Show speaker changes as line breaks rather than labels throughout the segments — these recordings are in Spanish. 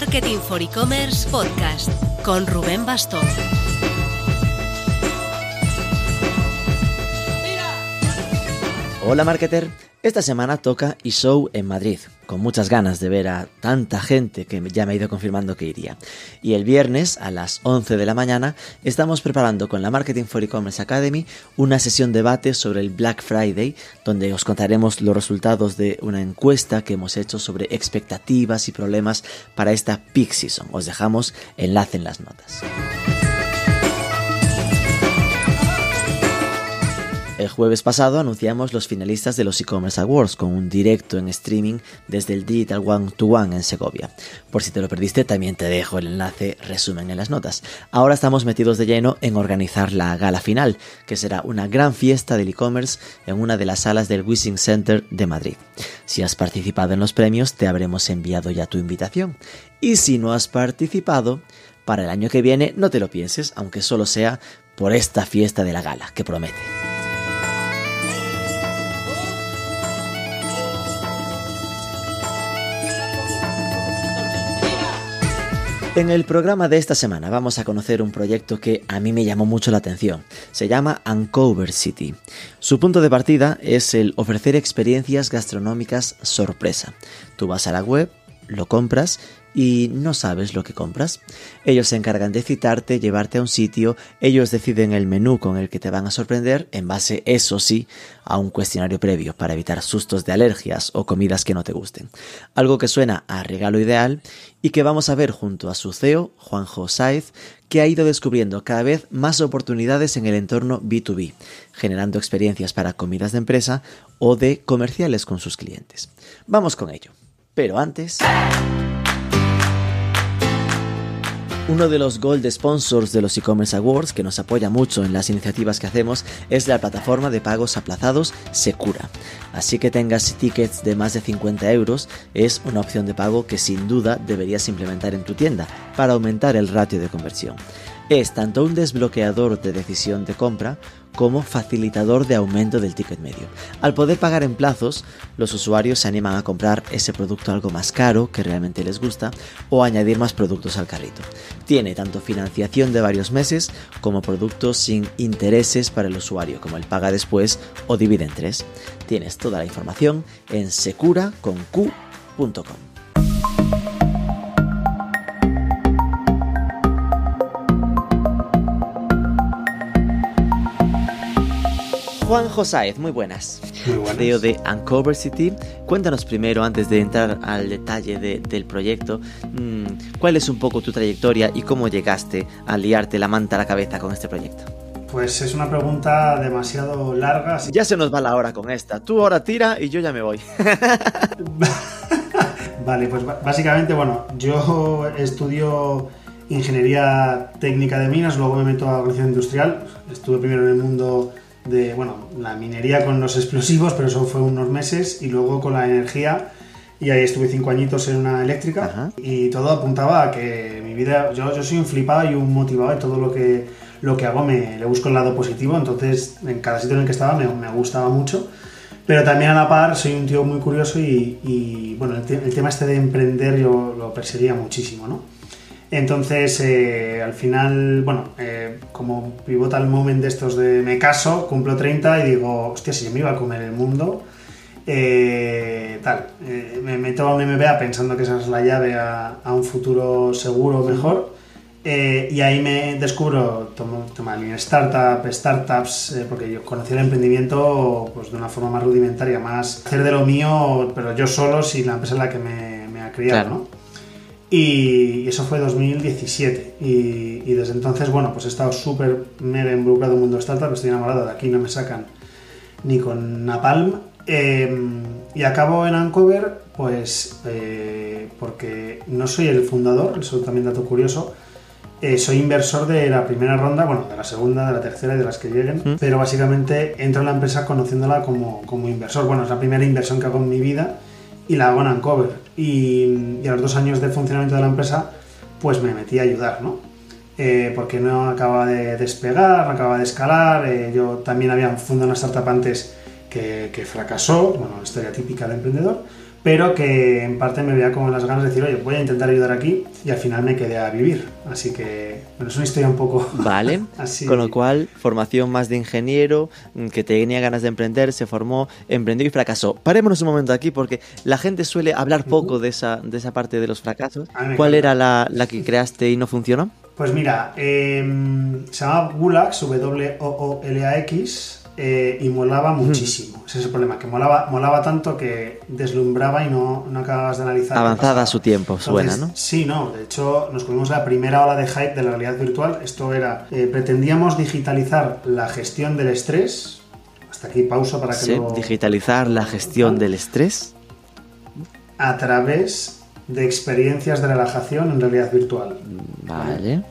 Marketing for E-Commerce Podcast con Rubén Bastón.
Hola marketer, esta semana toca eShow en Madrid, con muchas ganas de ver a tanta gente que ya me ha ido confirmando que iría. Y el viernes a las 11 de la mañana estamos preparando con la Marketing for E-Commerce Academy una sesión debate sobre el Black Friday, donde os contaremos los resultados de una encuesta que hemos hecho sobre expectativas y problemas para esta peak season. Os dejamos enlace en las notas. El jueves pasado anunciamos los finalistas de los e-commerce awards con un directo en streaming desde el Digital One to One en Segovia. Por si te lo perdiste, también te dejo el enlace resumen en las notas. Ahora estamos metidos de lleno en organizar la gala final, que será una gran fiesta del e-commerce en una de las salas del Wishing Center de Madrid. Si has participado en los premios, te habremos enviado ya tu invitación. Y si no has participado, para el año que viene no te lo pienses, aunque solo sea por esta fiesta de la gala, que promete. En el programa de esta semana vamos a conocer un proyecto que a mí me llamó mucho la atención. Se llama Uncover City. Su punto de partida es el ofrecer experiencias gastronómicas sorpresa. Tú vas a la web, lo compras y no sabes lo que compras. Ellos se encargan de citarte, llevarte a un sitio, ellos deciden el menú con el que te van a sorprender, en base, eso sí, a un cuestionario previo para evitar sustos de alergias o comidas que no te gusten. Algo que suena a regalo ideal y que vamos a ver junto a su CEO, Juanjo Saiz, que ha ido descubriendo cada vez más oportunidades en el entorno B2B, generando experiencias para comidas de empresa o de comerciales con sus clientes. Vamos con ello. Pero antes... Uno de los gold sponsors de los e-commerce awards que nos apoya mucho en las iniciativas que hacemos es la plataforma de pagos aplazados Secura. Así que tengas tickets de más de 50 euros, es una opción de pago que sin duda deberías implementar en tu tienda para aumentar el ratio de conversión. Es tanto un desbloqueador de decisión de compra como facilitador de aumento del ticket medio. Al poder pagar en plazos, los usuarios se animan a comprar ese producto algo más caro que realmente les gusta o añadir más productos al carrito. Tiene tanto financiación de varios meses como productos sin intereses para el usuario, como el paga después o divide en tres. Tienes toda la información en secura.com. Juan Josáez, muy buenas.
Muy buenas.
CEO de Uncover City. Cuéntanos primero, antes de entrar al detalle de- del proyecto, mm, cuál es un poco tu trayectoria y cómo llegaste a liarte la manta a la cabeza con este proyecto.
Pues es una pregunta demasiado larga. así-
Ya se nos va la hora con esta. Tú ahora tira y yo ya me voy.
Vale, pues básicamente, bueno, yo estudio ingeniería técnica de minas, luego me meto a organización industrial. Estuve primero en el mundo de, bueno, la minería con los explosivos, pero eso fue unos meses, y luego con la energía. Y ahí estuve cinco añitos en una eléctrica
Ajá.
y todo apuntaba a que mi vida, yo, yo soy un flipado y un motivado y todo lo que, lo que hago me le busco el lado positivo, entonces en cada sitio en el que estaba me, me gustaba mucho. Pero también a la par soy un tío muy curioso y, y, bueno, el, el tema este de emprender yo lo perseguía muchísimo, ¿no? Entonces, eh, al final, bueno, eh, como pivotal moment de estos de me caso, cumplo 30 y digo, hostia, si yo me iba a comer el mundo, eh, tal, eh, me meto a un MBA pensando que esa es la llave a, a un futuro seguro mejor. y ahí me descubro, tomo, tomo Startup, startups, porque yo conocí el emprendimiento pues, de una forma más rudimentaria, más hacer de lo mío, pero yo solo, sin la empresa en la que me, me ha criado,
Claro.
¿no? Y eso fue 2017. Y, y desde entonces, bueno, pues he estado súper mega involucrado en el mundo startup, estoy enamorado de aquí, no me sacan ni con Napalm. Eh, y acabo en Uncover, pues eh, porque no soy el fundador, eso también dato curioso. Eh, soy inversor de la primera ronda, bueno, de la segunda, de la tercera y de las que lleguen,
Mm.
pero básicamente entro en la empresa conociéndola como, como inversor. Bueno, es la primera inversión que hago en mi vida y la hago en Uncover. Y, a los dos años de funcionamiento de la empresa, pues me metí a ayudar, ¿no? Eh, porque no acaba de despegar, no acaba de escalar. eh, yo también había fundado una startup antes que, que fracasó, bueno, historia típica de emprendedor. Pero que en parte me veía como las ganas de decir, oye, voy a intentar ayudar aquí y al final me quedé a vivir. Así que, bueno, es una historia un poco...
Vale,
así.
con lo cual, formación más de ingeniero, mm, que tenía ganas de emprender, se formó, emprendió y fracasó. Parémonos un momento aquí porque la gente suele hablar poco de esa, de esa parte de los fracasos. ¿Cuál era la, la que creaste y no funcionó?
Pues mira, em, se llama Gulax, W-O-O-L-A-X, eh, y molaba muchísimo. Ese es el problema, que molaba, molaba tanto que deslumbraba y no, no acababas de analizar.
Avanzada a su tiempo, suena,
Entonces,
¿no?
Sí, no. De hecho, nos comimos la primera ola de hype de la realidad virtual. Esto era, eh, pretendíamos digitalizar la gestión del estrés. Hasta aquí pausa para que
Sí,
lo...
digitalizar la gestión del estrés.
A través de experiencias de relajación en realidad virtual.
Vale.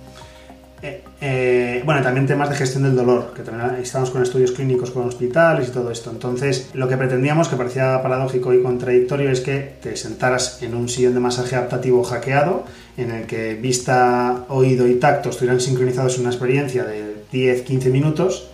Eh, eh, bueno, también temas de gestión del dolor, que también estamos con estudios clínicos con hospitales y todo esto. Entonces, lo que pretendíamos, que parecía paradójico y contradictorio, es que te sentaras en un sillón de masaje adaptativo hackeado, en el que vista, oído y tacto estuvieran sincronizados en una experiencia de 10-15 minutos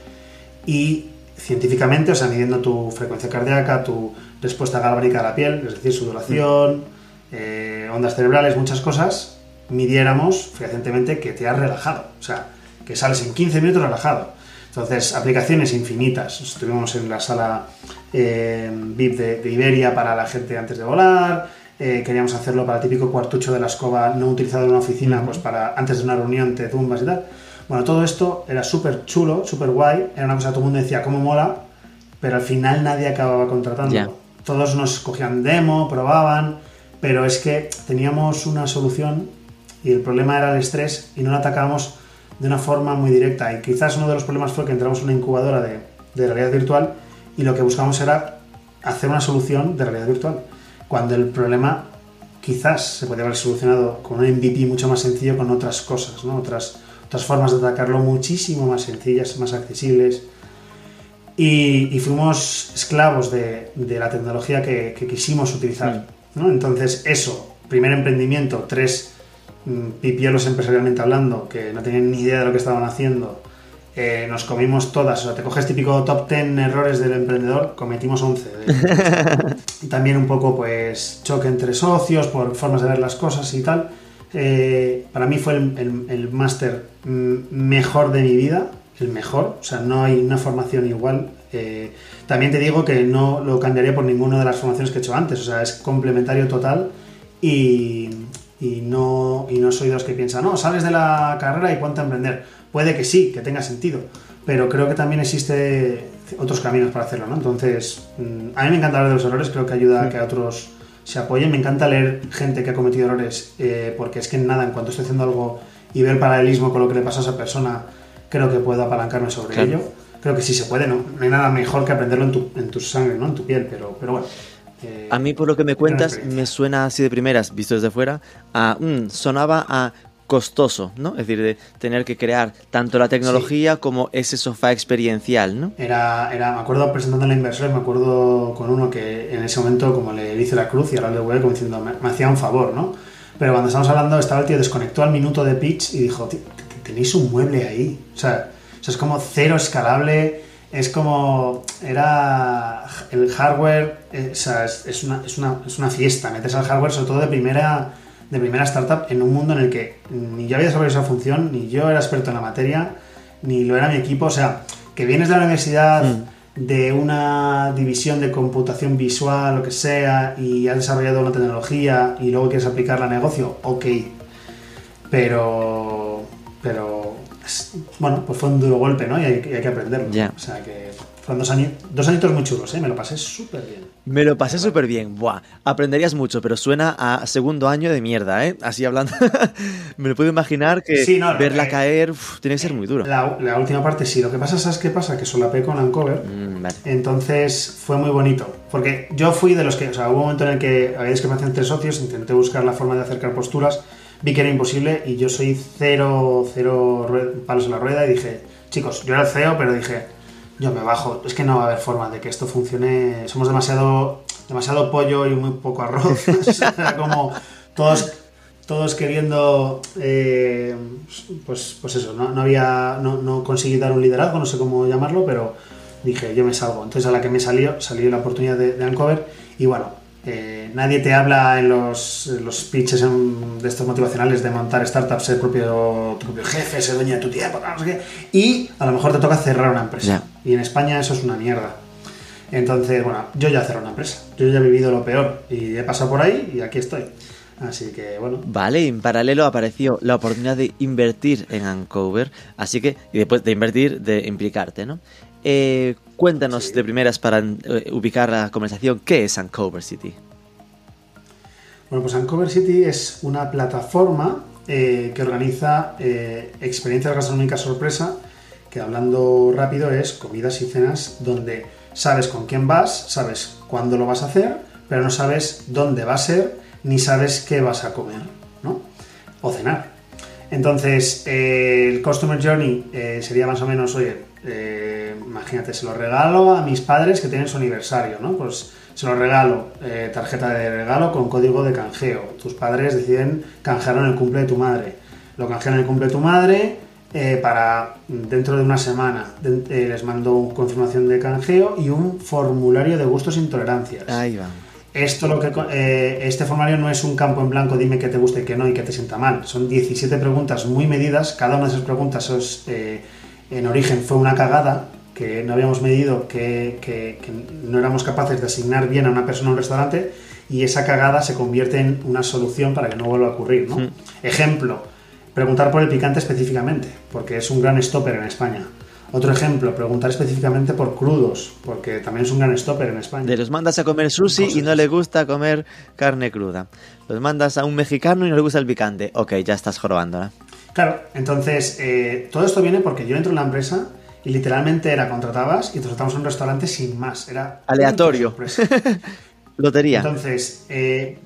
y científicamente, o sea, midiendo tu frecuencia cardíaca, tu respuesta galvánica a la piel, es decir, sudoración, eh, ondas cerebrales, muchas cosas, midiéramos fehacientemente que te has relajado. O sea, que sales en 15 minutos relajado. Entonces, aplicaciones infinitas. Estuvimos en la sala eh, VIP de, de Iberia para la gente antes de volar. eh, queríamos hacerlo para el típico cuartucho de la escoba no utilizado en una oficina, pues para antes de una reunión te tumbas y tal. Bueno, todo esto era súper chulo, súper guay. Era una cosa que todo el mundo decía, ¿cómo mola? Pero al final nadie acababa contratando. Todos nos cogían demo, probaban, pero es que teníamos una solución y el problema era el estrés y no lo atacábamos de una forma muy directa. Y quizás uno de los problemas fue que entramos en una incubadora de, de realidad virtual y lo que buscamos era hacer una solución de realidad virtual. Cuando el problema quizás se podría haber solucionado con un MVP mucho más sencillo, con otras cosas, ¿no? otras, otras formas de atacarlo muchísimo más sencillas, más accesibles. Y, y fuimos esclavos de, de la tecnología que, que quisimos utilizar. ¿no? Entonces, eso, primer emprendimiento, tres mm, pipielos empresarialmente hablando, que no tenían ni idea de lo que estaban haciendo, eh, nos comimos todas. O sea, te coges típico top 10 errores del emprendedor, cometimos 11. Y También un poco, pues, choque entre socios por formas de ver las cosas y tal. Eh, para mí fue el, el- el máster mm, mejor de mi vida, el mejor, o sea, no hay una formación igual. Eh, también te digo que no lo cambiaría por ninguna de las formaciones que he hecho antes, o sea, es complementario total y, y no, y no soy de los que piensan, no, sales de la carrera y ponte a emprender. Puede que sí, que tenga sentido, pero creo que también existe otros caminos para hacerlo, ¿no? Entonces, mm, a mí me encanta hablar de los errores, creo que ayuda a que a otros se apoyen. Me encanta leer gente que ha cometido errores, eh, porque es que nada, en cuanto estoy haciendo algo y veo el paralelismo con lo que le pasa a esa persona, creo que puedo apalancarme sobre
Claro.
ello. Creo que sí se puede, ¿no? No hay nada mejor que aprenderlo en tu, en tu sangre, ¿no? En tu piel, pero, pero bueno.
A mí, por lo que me cuentas, me suena así de primeras, visto desde fuera, a. mm, sonaba a costoso, ¿no? Es decir, de tener que crear tanto la tecnología como ese sofá experiencial, ¿no?
Era, era, me acuerdo presentando a la inversora, me acuerdo con uno que en ese momento como le hice la cruz y ahora le voy como diciendo, me, me hacía un favor, ¿no? Pero cuando estábamos hablando, estaba el tío desconectó al minuto de pitch y dijo, "Tío, t- t- tenéis un mueble ahí. O sea, o sea, es como cero escalable, es como, era el hardware, eh, o sea, es, es una, es, una, es una fiesta, metes al hardware sobre todo de primera, de primera startup en un mundo en el que ni yo había desarrollado esa función, ni yo era experto en la materia, ni lo era mi equipo, o sea, que vienes de la universidad de una división de computación visual, lo que sea, y has desarrollado una tecnología y luego quieres aplicarla a negocio, ok. Pero, pero, bueno, pues fue un duro golpe, ¿no? Y hay, y hay que aprenderlo.
Ya.
O sea que fueron dos, añi- dos añitos muy chulos, ¿eh? Me lo pasé súper bien.
Me lo pasé súper bien, buah. Aprenderías mucho, pero suena a segundo año de mierda, ¿eh? Así hablando. Me lo puedo imaginar que
Sí, no,
verla
eh,
caer uf, tiene que ser muy duro.
La, la última parte sí. Lo que pasa, ¿sabes qué pasa? Que solapé con Uncover.
Mm, vale.
Entonces fue muy bonito, porque yo fui de los que, o sea, hubo un momento en el que había discrepancia entre socios, intenté buscar la forma de acercar posturas, vi que era imposible y yo soy cero, cero palos en la rueda y dije, chicos, yo era el CEO, pero dije, yo me bajo, es que no va a haber forma de que esto funcione, somos demasiado, demasiado pollo y muy poco arroz, era como todos todos queriendo eh, pues, pues eso, no, no había no, no conseguí dar un liderazgo, no sé cómo llamarlo, pero dije yo me salgo. Entonces a la que me salió, salió la oportunidad de, de Uncover y bueno, eh, nadie te habla en los, los pitches de estos motivacionales de montar startups, ser propio, tu propio jefe, ser dueño de tu tiempo, no sé qué, y a lo mejor te toca cerrar una empresa. Y en España eso es una mierda. Entonces, bueno, yo ya cerré una empresa, yo ya he vivido lo peor y he pasado por ahí y aquí estoy. Así que bueno.
Vale, y en paralelo apareció la oportunidad de invertir en Uncover, así que, y después de invertir, de implicarte, ¿no? Eh, cuéntanos de primeras para eh, ubicar la conversación, ¿qué es Uncover City?
Bueno, pues Uncover City es una plataforma eh, que organiza experiencias gastronómicas sorpresa, que hablando rápido es comidas y cenas donde sabes con quién vas, sabes cuándo lo vas a hacer, pero no sabes dónde va a ser, ni sabes qué vas a comer, ¿no? O cenar. Entonces, el Customer Journey sería más o menos, oye, eh, imagínate, se lo regalo a mis padres que tienen su aniversario, ¿no? Pues se lo regalo, eh, tarjeta de regalo con código de canjeo. Tus padres deciden canjearlo en el cumple de tu madre. Lo canjean en el cumple de tu madre eh, para dentro de una semana. les mando una confirmación de canjeo y un formulario de gustos e intolerancias.
Ahí va.
Esto lo que este formulario no es un campo en blanco, dime que te guste y que no y que te sienta mal. Son 17 preguntas muy medidas. Cada una de esas preguntas es en origen fue una cagada, que no habíamos medido, que, no éramos capaces de asignar bien a una persona a un restaurante y esa cagada se convierte en una solución para que no vuelva a ocurrir. ¿no? Hmm. Ejemplo, preguntar por el picante específicamente, porque es un gran stopper en España. Otro ejemplo, preguntar específicamente por crudos, porque también es un gran stopper en España.
De los mandas a comer sushi y no le gusta comer carne cruda. Los mandas a un mexicano y no le gusta el picante. Ok, ya estás jorobando.
Claro, entonces eh, todo esto viene porque yo entro en la empresa y literalmente era contratabas y te contratamos en un restaurante sin más. Era
aleatorio. Lotería.
Entonces, eh,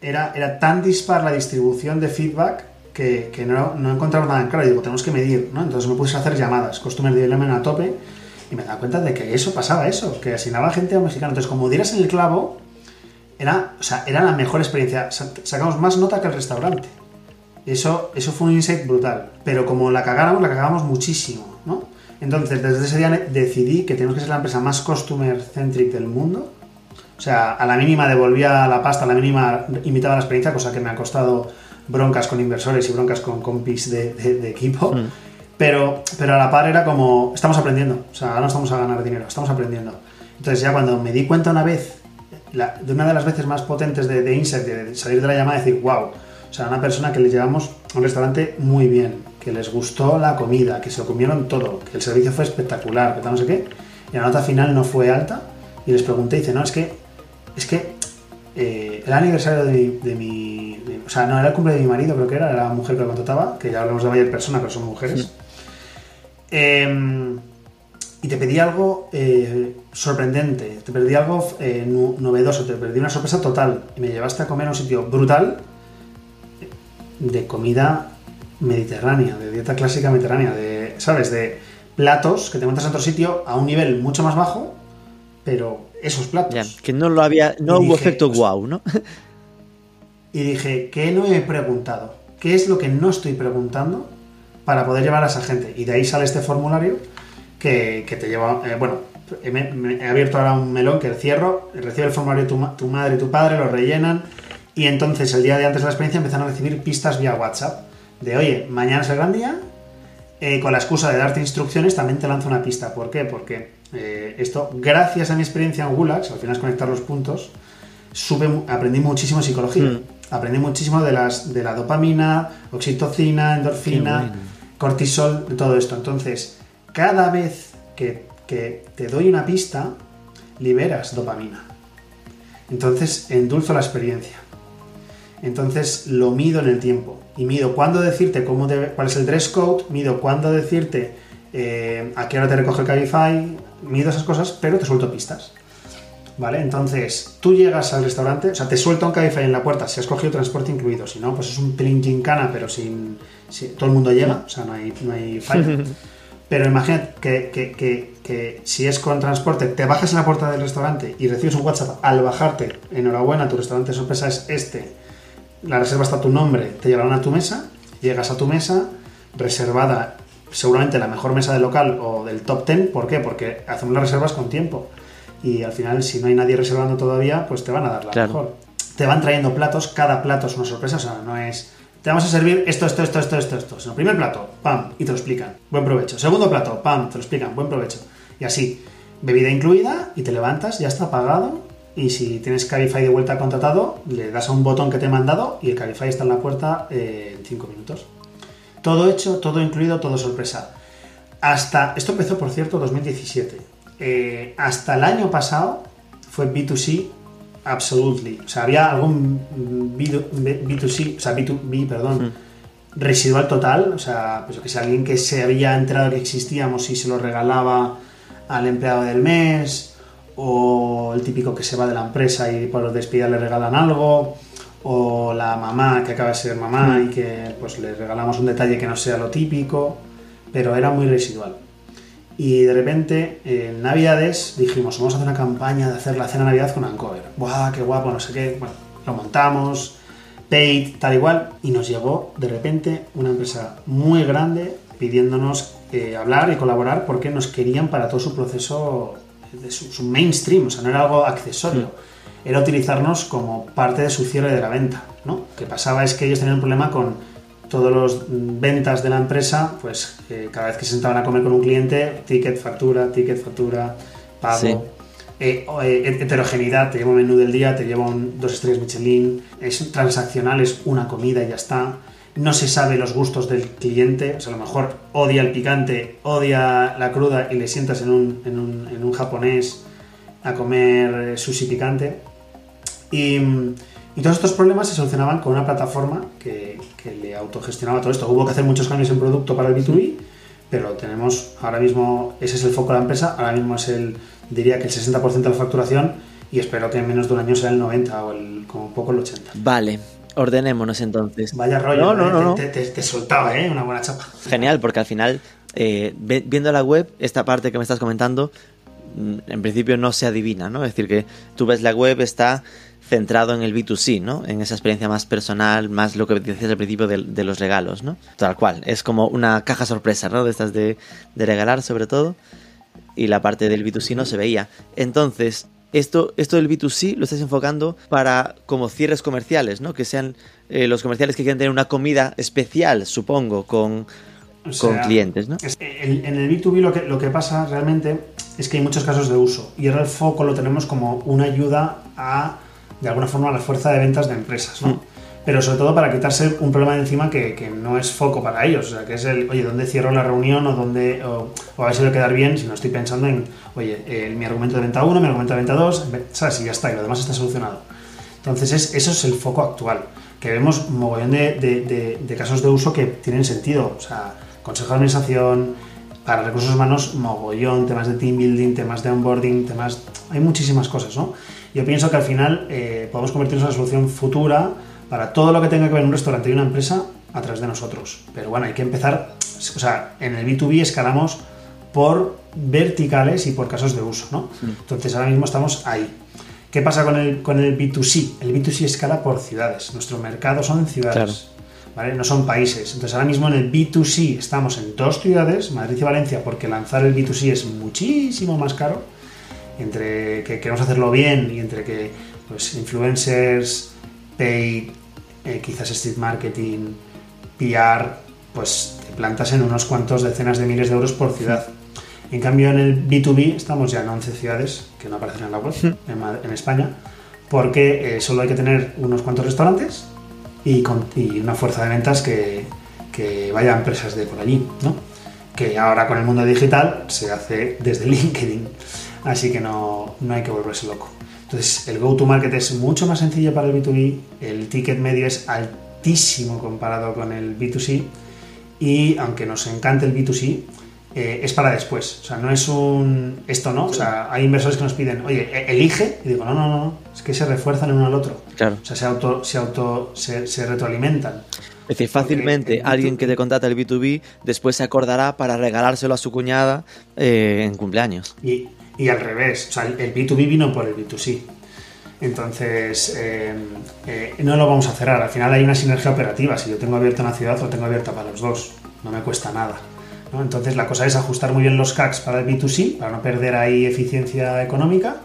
era, era tan dispar la distribución de feedback que, no, no encontraba nada en claro. Y digo, tenemos que medir, ¿no? Entonces me puse a hacer llamadas, Customer Development a tope, y me daba cuenta de que eso pasaba, eso, que asignaba gente a un mexicano. Entonces, como dieras en el clavo, era, o sea, era la mejor experiencia. Sacamos más nota que el restaurante. Eso, eso fue un insight brutal. Pero como la cagáramos, la cagábamos muchísimo, ¿no? Entonces, desde ese día decidí que tenemos que ser la empresa más customer centric del mundo. O sea, a la mínima devolvía la pasta, a la mínima imitaba la experiencia, cosa que me ha costado broncas con inversores y broncas con compis de, equipo. Mm. Pero, pero a la par era como, estamos aprendiendo. O sea, ahora no estamos a ganar dinero, estamos aprendiendo. Entonces ya cuando me di cuenta una vez, de una de las veces más potentes de, de Insight, de salir de la llamada y decir, wow, o sea, una persona que les llevamos a un restaurante muy bien, que les gustó la comida, que se lo comieron todo, que el servicio fue espectacular, que tal no sé qué, y la nota final no fue alta, y les pregunté, y dice, no, es que, es que eh, el aniversario de mi, o sea, no, era el cumple de mi marido, creo que era, era la mujer que lo contrataba, que ya hablamos de mayor persona, pero son mujeres. Em, y te pedí algo eh, sorprendente, te pedí algo eh, novedoso, te pedí una sorpresa total. Y me llevaste a comer a un sitio brutal, de comida mediterránea, de dieta clásica mediterránea, de, ¿sabes? De platos que te montas en otro sitio a un nivel mucho más bajo, pero esos platos.
que no lo había, no hubo efecto guau, ¿no?
y dije, ¿qué no he preguntado? ¿Qué es lo que no estoy preguntando para poder llevar a esa gente? Y de ahí sale este formulario que, te lleva, eh, bueno, he, abierto ahora un melón que cierro, recibe el formulario tu, tu madre y tu padre, lo rellenan, y entonces el día de antes de la experiencia empezaron a recibir pistas vía WhatsApp de, oye, mañana es el gran día, eh, con la excusa de darte instrucciones también te lanzo una pista. ¿Por qué? Porque eh, esto, gracias a mi experiencia en Gulags, al final es conectar los puntos, sube, aprendí muchísimo psicología. Hmm. Aprendí muchísimo de, las, de la dopamina, oxitocina, endorfina, cortisol, de todo esto. Entonces, cada vez que, que te doy una pista, liberas dopamina. Entonces, endulzo la experiencia. Entonces lo mido en el tiempo y mido cuándo decirte cómo cuál es el dress code, mido cuándo decirte eh, a qué hora te recoge el Cabify, mido esas cosas, pero te suelto pistas. ¿Vale? Entonces, tú llegas al restaurante, o sea, te suelta un Cabify en la puerta si has cogido transporte incluido, si no, pues es un pelín gincana, pero sin, todo el mundo llega, o sea, no hay, no hay falla. Pero imagínate que, que, si es con transporte, te bajas en la puerta del restaurante y recibes un WhatsApp al bajarte, enhorabuena, tu restaurante sorpresa es este, la reserva está a tu nombre, te llevarán a tu mesa, llegas a tu mesa, reservada seguramente la mejor mesa del local o del top 10, ¿por qué? Porque hacemos las reservas con tiempo. y al final si no hay nadie reservando todavía, pues te van a dar la mejor. Te van trayendo platos, cada plato es una sorpresa, o sea, no es te vamos a servir esto, esto, esto, esto, esto, esto. el primer plato, pam, y te lo explican. Buen provecho. Segundo plato, pam, te lo explican. Buen provecho. Y así, bebida incluida, y te levantas, ya está pagado. Y si tienes Cabify de vuelta contratado, le das a un botón que te he mandado y el Cabify está en la puerta eh, en 5 minutos. Todo hecho, todo incluido, todo sorpresa. Hasta, esto empezó por cierto 2017. Eh, hasta el año pasado fue B2C absolutely. O sea, había algún B, 2 c o sea, B2B, perdón, hmm. residual total. O sea, pues que si alguien que se había enterado que existíamos y se lo regalaba al empleado del mes, o el típico que se va de la empresa y por despedida le regalan algo, o la mamá que acaba de ser mamá hmm. y que pues le regalamos un detalle que no sea lo típico, pero era muy residual. Y de repente, en Navidades, dijimos, vamos a hacer una campaña de hacer la cena de Navidad con Ancover. ¡Buah, qué guapo! No sé qué. Bueno, lo montamos, paid, tal igual. Y nos llegó, de repente, una empresa muy grande pidiéndonos eh, hablar y colaborar porque nos querían para todo su proceso, de su, mainstream. O sea, no era algo accesorio. Era utilizarnos como parte de su cierre de la venta, ¿no? Lo que pasaba es que ellos tenían un problema con todas las ventas de la empresa, pues eh, cada vez que se sentaban a comer con un cliente, ticket, factura, ticket, factura, pago. Eh, eh, heterogeneidad, te llevo un menú del día, te llevo un, dos estrellas Michelin, es transaccional, es una comida y ya está. No se sabe los gustos del cliente, o sea, a lo mejor odia el picante, odia la cruda y le sientas en un, en un, en un japonés a comer sushi picante. Y, y todos estos problemas se solucionaban con una plataforma que, que le autogestionaba todo esto. Hubo que hacer muchos cambios en producto para el B2B, pero tenemos ahora mismo, ese es el foco de la empresa, ahora mismo es el, diría que el 60% de la facturación y espero que en menos de un año sea el 90 o el, como poco el 80.
Vale. Ordenémonos entonces.
Vaya rollo, no, no, no, te, te, soltaba, ¿eh? Una buena chapa.
Genial, porque al final, eh, viendo la web, esta parte que me estás comentando, mm, en principio no se adivina, ¿no? Es decir, que tú ves la web, está centrado en el B2C, ¿no? En esa experiencia más personal, más lo que decías al principio de, los regalos, ¿no? Tal cual, es como una caja sorpresa, ¿no? De estas de, regalar sobre todo. Y la parte del B2C no se veía. Entonces, esto, esto del B2C lo estás enfocando para como cierres comerciales, ¿no? Que sean eh, los comerciales que quieren tener una comida especial, supongo, con, con clientes, ¿no?
En, el B2B lo que, lo que pasa realmente es que hay muchos casos de uso y ahora el foco lo tenemos como una ayuda a de alguna forma la fuerza de ventas de empresas, ¿no? Mm. Pero sobre todo para quitarse un problema de encima que, no es foco para ellos, o sea, que es el, oye, ¿dónde cierro la reunión o dónde, o, a ver si a quedar bien si no estoy pensando en, oye, mi argumento de venta 1, mi argumento de venta 2, ¿sabes? Y ya está, y lo demás está solucionado. Entonces, es, eso es el foco actual, que vemos un mogollón de, de, casos de uso que tienen sentido, o sea, consejo de administración, para recursos humanos, mogollón, temas de team building, temas de onboarding, temas. Hay muchísimas cosas, ¿no? Yo pienso que al final eh, podemos convertirnos en una solución futura para todo lo que tenga que ver un restaurante y una empresa a través de nosotros. Pero bueno, hay que empezar, o sea, en el B2B escalamos por verticales y por casos de uso, ¿no? Entonces ahora mismo estamos ahí. ¿Qué pasa con el, con el B2C? El B2C escala por ciudades. Nuestro mercado son ciudades. ¿vale? No son países. Entonces ahora mismo en el B2C estamos en dos ciudades, Madrid y Valencia, porque lanzar el B2C es muchísimo más caro entre que queremos hacerlo bien y entre que pues, influencers, pay, eh, quizás street marketing, PR, pues te plantas en unos cuantos decenas de miles de euros por ciudad. En cambio, en el B2B estamos ya en 11 ciudades, que no aparecen en la web, en, España, porque eh, solo hay que tener unos cuantos restaurantes y, una fuerza de ventas que, que vaya a empresas de por allí, ¿no? Que ahora con el mundo digital se hace desde LinkedIn así que no, hay que volverse loco. Entonces, el go-to-market es mucho más sencillo para el B2B, el ticket medio es altísimo comparado con el B2C y aunque nos encante el B2C, eh, es para después. O sea, no es un. Esto no. O sea, hay inversores que nos piden, oye, e-, elige. Y digo, no, no, no. Es que se refuerzan el uno al otro.
Claro.
O sea, se auto, se, auto, se, retroalimentan.
Es decir, fácilmente alguien que te contrata el B2B después se acordará para regalárselo a su cuñada eh, en cumpleaños.
Y, y al revés. O sea, el B2B vino por el B2C. Entonces, eh, eh, no lo vamos a cerrar. Al final hay una sinergia operativa. Si yo tengo abierta una ciudad, lo tengo abierta para los dos. No me cuesta nada. Entonces, la cosa es ajustar muy bien los CACs para el B2C, para no perder ahí eficiencia económica,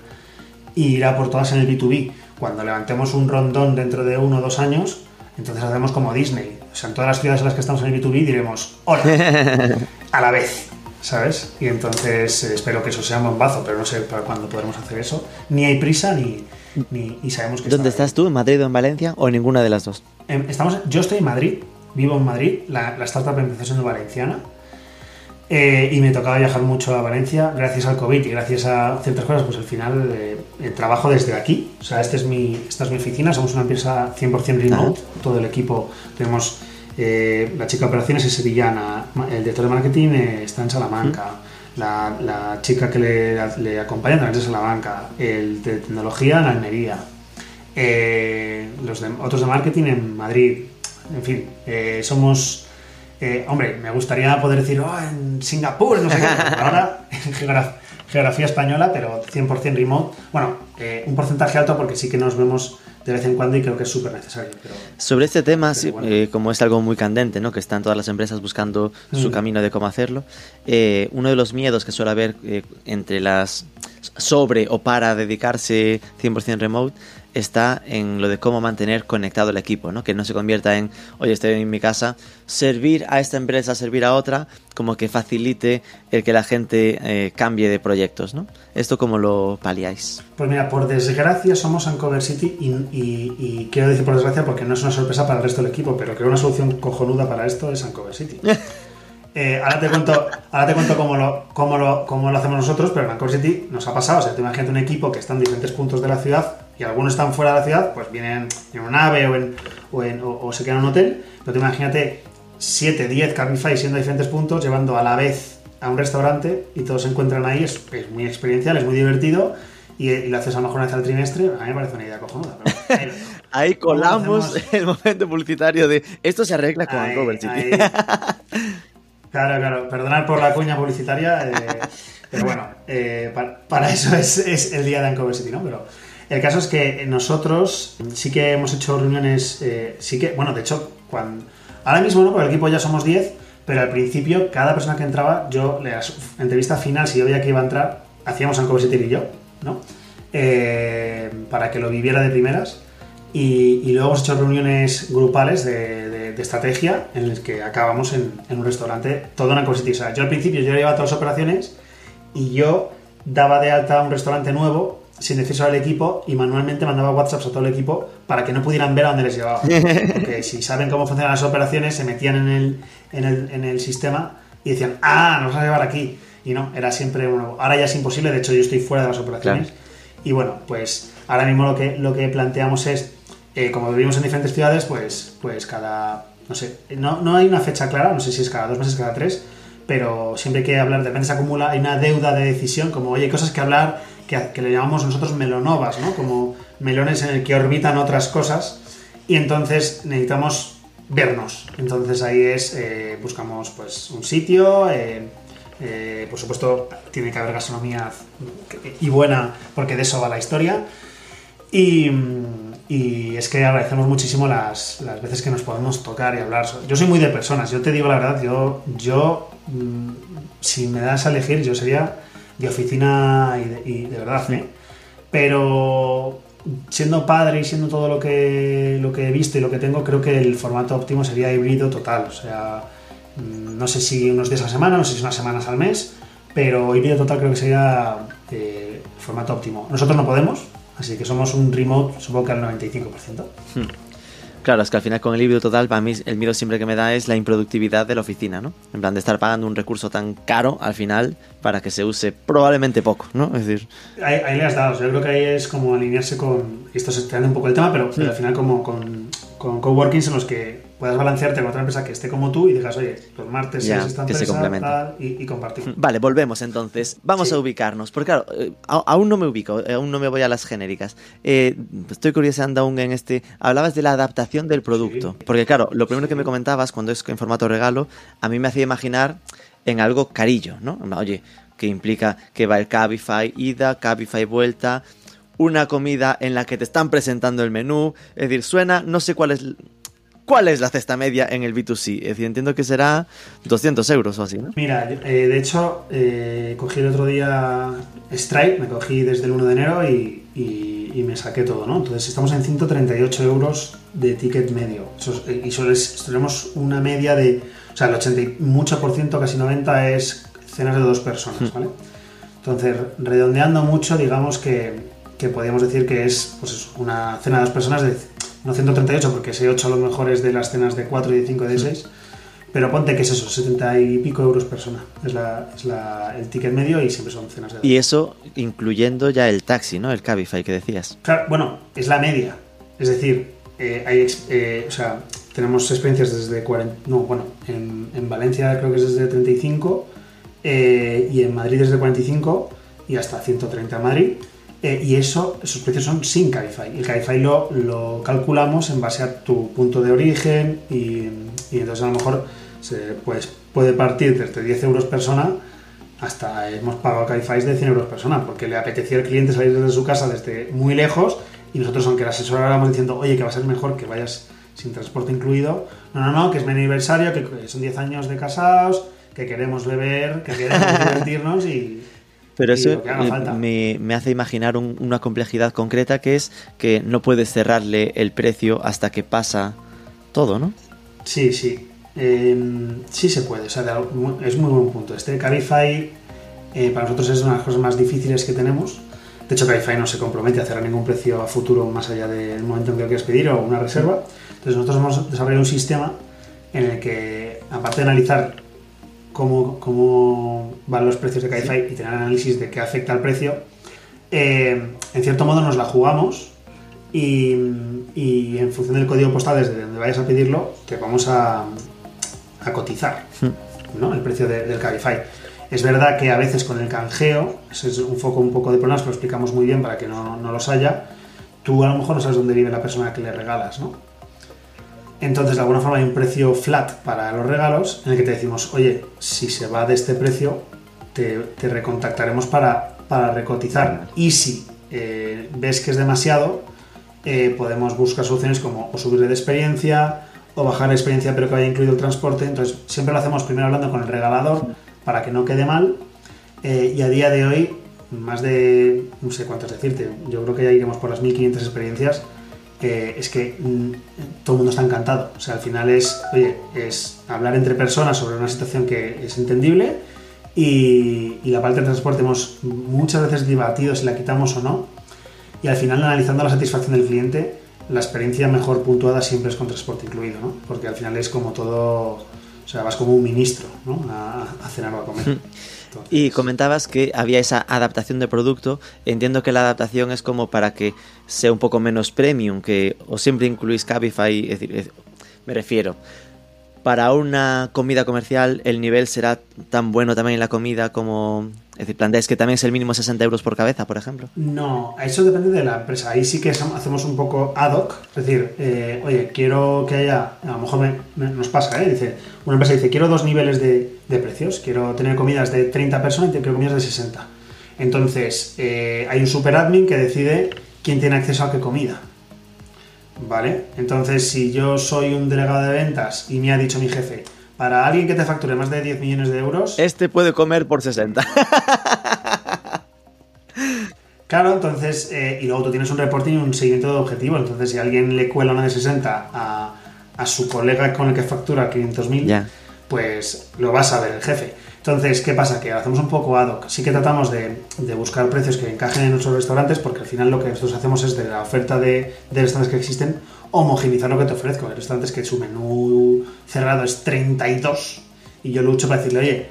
y irá por todas en el B2B. Cuando levantemos un rondón dentro de uno o dos años, entonces hacemos como Disney. O sea, en todas las ciudades en las que estamos en el B2B diremos hola a la vez, ¿sabes? Y entonces eh, espero que eso sea un bombazo, pero no sé para cuándo podremos hacer eso. Ni hay prisa ni, ni y sabemos que
¿Dónde
está
estás tú? ¿En Madrid o en Valencia? ¿O en ninguna de las dos?
Em, Estamos, yo estoy en Madrid, vivo en Madrid, la, la startup empezó siendo valenciana eh, y me tocaba viajar mucho a Valencia gracias al COVID y gracias a ciertas cosas, pues al final eh, eh, trabajo desde aquí. O sea, este es mi, esta es mi oficina, somos una empresa 100% remote, todo el equipo, tenemos eh, la chica de operaciones es sevillana, el director de marketing eh, está en Salamanca. La, la chica que le, le acompaña también es de Salamanca, el de tecnología en Almería, eh, los de- otros de marketing en Madrid. En fin, eh, somos. hombre, me gustaría poder decir, oh, en Singapur, no sé qué. Ahora, en geograf- geografía española, pero 100% remote. Bueno, un porcentaje alto porque sí que nos vemos de vez en cuando y creo que es súper necesario. Pero
Sobre este tema,
Pero
sí,
bueno.
eh, como es algo muy candente, ¿no? que están todas las empresas buscando su
Mm.
camino de cómo hacerlo, eh, uno de los miedos que suele haber eh, entre las sobre o para dedicarse 100% remote está en lo de cómo mantener conectado el equipo, ¿no? que no se convierta en, oye, estoy en mi casa, servir a esta empresa, servir a otra, como que facilite el que la gente eh, cambie de proyectos. ¿no? ¿Esto cómo lo paliáis?
Pues mira, por desgracia somos Ancover City y, y- y quiero decir por desgracia porque no es una sorpresa para el resto del equipo, pero creo una solución cojonuda para esto es Ancover City. Eh, ahora te cuento, ahora te cuento cómo, lo, cómo, lo, cómo lo hacemos nosotros, pero en Ancover City nos ha pasado. O sea, tú imagínate un equipo que está en diferentes puntos de la ciudad y algunos están fuera de la ciudad, pues vienen en una nave o, en, o, en- o- o se quedan en un hotel. Pero tú imagínate 7, 10 Cabify siendo diferentes puntos, llevando a la vez a un restaurante y todos se encuentran ahí. Es, es muy experiencial, es muy divertido y, y lo haces a lo mejor una vez al trimestre. A mí me parece una idea cojonuda. Pero, ahí.
Ahí
¿Cómo lo
colamos el momento publicitario de esto se arregla con
Ahí, ahí. Claro, claro, perdonar por la cuña publicitaria, eh, pero bueno, eh, pa- para, eso es, es el día de Ancover City, ¿no? Pero el caso es que nosotros sí que hemos hecho reuniones, eh, sí que, bueno, de hecho, cuando, ahora mismo no, porque el equipo ya somos 10, pero al principio cada persona que entraba, yo, la entrevista final, si yo veía que iba a entrar, hacíamos Ancover City y yo, ¿no? Eh, para que lo viviera de primeras. Y, luego hemos hecho reuniones grupales de, estrategia en las que acabamos en, un restaurante, todo en City. O sea, yo al principio yo llevaba todas las operaciones y yo daba de alta un restaurante nuevo sin decirlo al equipo y manualmente mandaba WhatsApps a todo el equipo para que no pudieran ver a dónde les llevaba. Porque si saben cómo funcionan las operaciones, se metían en el, en el, en el sistema y decían, ah, nos vas a llevar aquí. Y no, era siempre uno. Ahora ya es imposible, de hecho yo estoy fuera de las operaciones. Y bueno, pues ahora mismo lo que, lo que planteamos es, eh, como vivimos en diferentes ciudades, pues, pues cada, no sé, no, no hay una fecha clara, no sé si es cada dos meses, cada tres, pero siempre hay que hablar, de repente se acumula, hay una deuda de decisión, como, oye, hay cosas que hablar que, que le llamamos nosotros melonovas, ¿no? Como melones en el que orbitan otras cosas, y entonces necesitamos vernos. Entonces ahí es, eh, buscamos pues un sitio, eh, eh, por supuesto tiene que haber gastronomía y buena, porque de eso va la historia. Y, y es que agradecemos muchísimo las, las veces que nos podemos tocar y hablar. Yo soy muy de personas, yo te digo la verdad, yo, yo mm, si me das a elegir, yo sería de oficina y de, y de verdad, ¿eh? Pero siendo padre y siendo todo lo que, lo que he visto y lo que tengo, creo que el formato óptimo sería híbrido total. O sea, mm, no sé si unos días a la semana, no sé si unas semanas al mes, pero híbrido total creo que sería eh, formato óptimo. Nosotros no podemos, así que somos un remote, supongo que al 95%.
Claro, es que al final con el híbrido total, para mí el miedo siempre que me da es la improductividad de la oficina, ¿no? En plan de estar pagando un recurso tan caro al final para que se use probablemente poco, ¿no? Es decir,
Ahí, ahí le has dado, yo creo que ahí es como alinearse con, esto se extiende un poco el tema, pero, pero al final como con, con coworkings en los que puedas balancearte con otra empresa que esté como tú y digas, oye, los martes
Ya,
es esta
que se
tal, y, y compartir.
Vale, volvemos entonces. Vamos
Sí.
a ubicarnos. Porque claro, eh, aún no me ubico, eh, aún no me voy a las genéricas. Eh, estoy curioseando aún en este... Hablabas de la adaptación del producto. Porque claro, lo primero que me comentabas cuando es en formato regalo, a mí me hacía imaginar en algo carillo, ¿no? Oye, que implica que va el Cabify ida, Cabify vuelta, una comida en la que te están presentando el menú. Es decir, suena, no sé cuál es ¿Cuál es la cesta media en el B2C? Es decir, entiendo que será 200 euros o así, ¿no?
Mira, eh, de hecho, eh, cogí el otro día Stripe, me cogí desde el 1 de enero y, me saqué todo, ¿no? Entonces estamos en 138 euros de ticket medio. Eh, y solo tenemos una media de, o sea, el 80 mucho por ciento, casi 90 es cenas de dos personas, hmm. ¿vale? Entonces, redondeando mucho, digamos que, que podríamos decir que es pues, una cena de dos personas de no 138 porque ese 8 a lo mejor es de las cenas de 4 y de 5 y de 6, pero ponte que es eso, 70 y pico euros persona, es, la, es la, el ticket medio y siempre son cenas de...
Y eso incluyendo ya el taxi, ¿no? El Cabify que decías.
Claro, bueno, es la media, es decir, eh, hay, eh, o sea, tenemos experiencias desde 40, no, bueno, en, en Valencia creo que es desde 35 eh, y en Madrid desde 45 y hasta 130 en Madrid. Eh, y eso, precios son sin Cabify. El Cabify lo, lo calculamos en base a tu punto de origen y, entonces a lo mejor se, pues, puede partir desde 10 euros persona hasta hemos pagado Cabify de 100 euros persona porque le apetecía al cliente salir desde su casa desde muy lejos y nosotros aunque el asesor vamos diciendo oye que va a ser mejor que vayas sin transporte incluido no, no, no, que es mi aniversario, que son 10 años de casados que queremos beber, que queremos divertirnos y
pero eso me, me, hace imaginar una complejidad concreta que es que no puedes cerrarle el precio hasta que pasa todo, ¿no?
Sí, sí. Em, sí se puede. O sea, es muy buen punto. Este Cabify eh, para nosotros es una de las cosas más difíciles que tenemos. De hecho, Cabify no se compromete a cerrar ningún precio a futuro más allá del momento en que lo quieras pedir o una reserva. Entonces nosotros hemos desarrollado un sistema en el que, aparte de analizar cómo, van los precios de Cabify y tener análisis de qué afecta al precio, eh, en cierto modo nos la jugamos y, en función del código postal desde donde vayas a pedirlo, te vamos a, cotizar hmm. ¿no? el precio del Cabify. Es verdad que a veces con el canjeo, ese es un foco un poco de problemas, lo explicamos muy bien para que no, no los haya, tú a lo mejor no sabes dónde vive la persona que le regalas, ¿no? Entonces, de alguna forma hay un precio flat para los regalos en el que te decimos, oye, si se va de este precio, te, recontactaremos para, para, recotizar. Y si eh, ves que es demasiado, eh, podemos buscar soluciones como o subirle de experiencia o bajar la experiencia pero que haya incluido el transporte. Entonces, siempre lo hacemos primero hablando con el regalador para que no quede mal. Eh, y a día de hoy, más de, no sé cuántas decirte, yo creo que ya iremos por las 1500 experiencias es que mm, todo el mundo está encantado. O sea, al final es, oye, es hablar entre personas sobre una situación que es entendible y, la parte del transporte hemos muchas veces debatido si la quitamos o no. Y al final, analizando la satisfacción del cliente, la experiencia mejor puntuada siempre es con transporte incluido, ¿no? Porque al final es como todo, o sea, vas como un ministro, ¿no? A, a cenar o a comer. Hmm.
Y comentabas que había esa adaptación de producto. Entiendo que la adaptación es como para que sea un poco menos premium, que o siempre incluís Cabify, es decir, me refiero para una comida comercial el nivel será tan bueno también en la comida como... Es decir, planteáis que también es el mínimo 60 euros por cabeza, por ejemplo.
No, eso depende de la empresa. Ahí sí que hacemos un poco ad hoc. Es decir, eh, oye, quiero que haya... A lo mejor nos pasa, ¿eh? Dice, una empresa dice, quiero dos niveles de, precios. Quiero tener comidas de 30 personas y quiero comidas de 60. Entonces, eh, hay un super admin que decide quién tiene acceso a qué comida. ¿Vale? Entonces, si yo soy un delegado de ventas y me ha dicho mi jefe, para alguien que te facture más de 10 millones de euros...
Este puede comer por 60.
Claro, entonces, eh, y luego tú tienes un reporting y un seguimiento de objetivo. Entonces, si alguien le cuela una de 60 a, a su colega con el que factura 500.000, pues lo va a saber el jefe. Entonces, ¿qué pasa? Que hacemos un poco ad hoc. Sí que tratamos de, buscar precios que encajen en nuestros restaurantes, porque al final lo que nosotros hacemos es de la oferta de, restaurantes que existen, homogenizar lo que te ofrezco. Hay restaurantes que su menú cerrado es 32 y yo lucho para decirle, oye,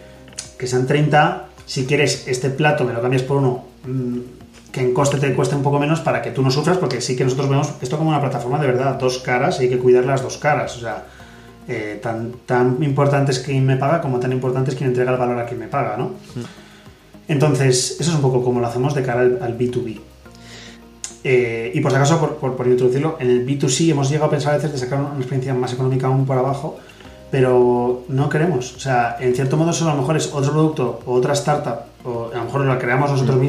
que sean 30, si quieres este plato me lo cambias por uno mm, que en coste te cueste un poco menos para que tú no sufras, porque sí que nosotros vemos esto como una plataforma de verdad, dos caras y hay que cuidar las dos caras. O eh, tan, tan importante es quien me paga como tan importante es quien entrega el valor a quien me paga, ¿no? Mm. Entonces, eso es un poco como lo hacemos de cara al, B2B. Eh, y por si acaso, por, por, introducirlo, en el B2C hemos llegado a pensar a veces de sacar una experiencia más económica aún por abajo, pero no queremos. O sea, en cierto modo, eso a lo mejor es otro producto o otra startup, o a lo mejor lo creamos nosotros mm.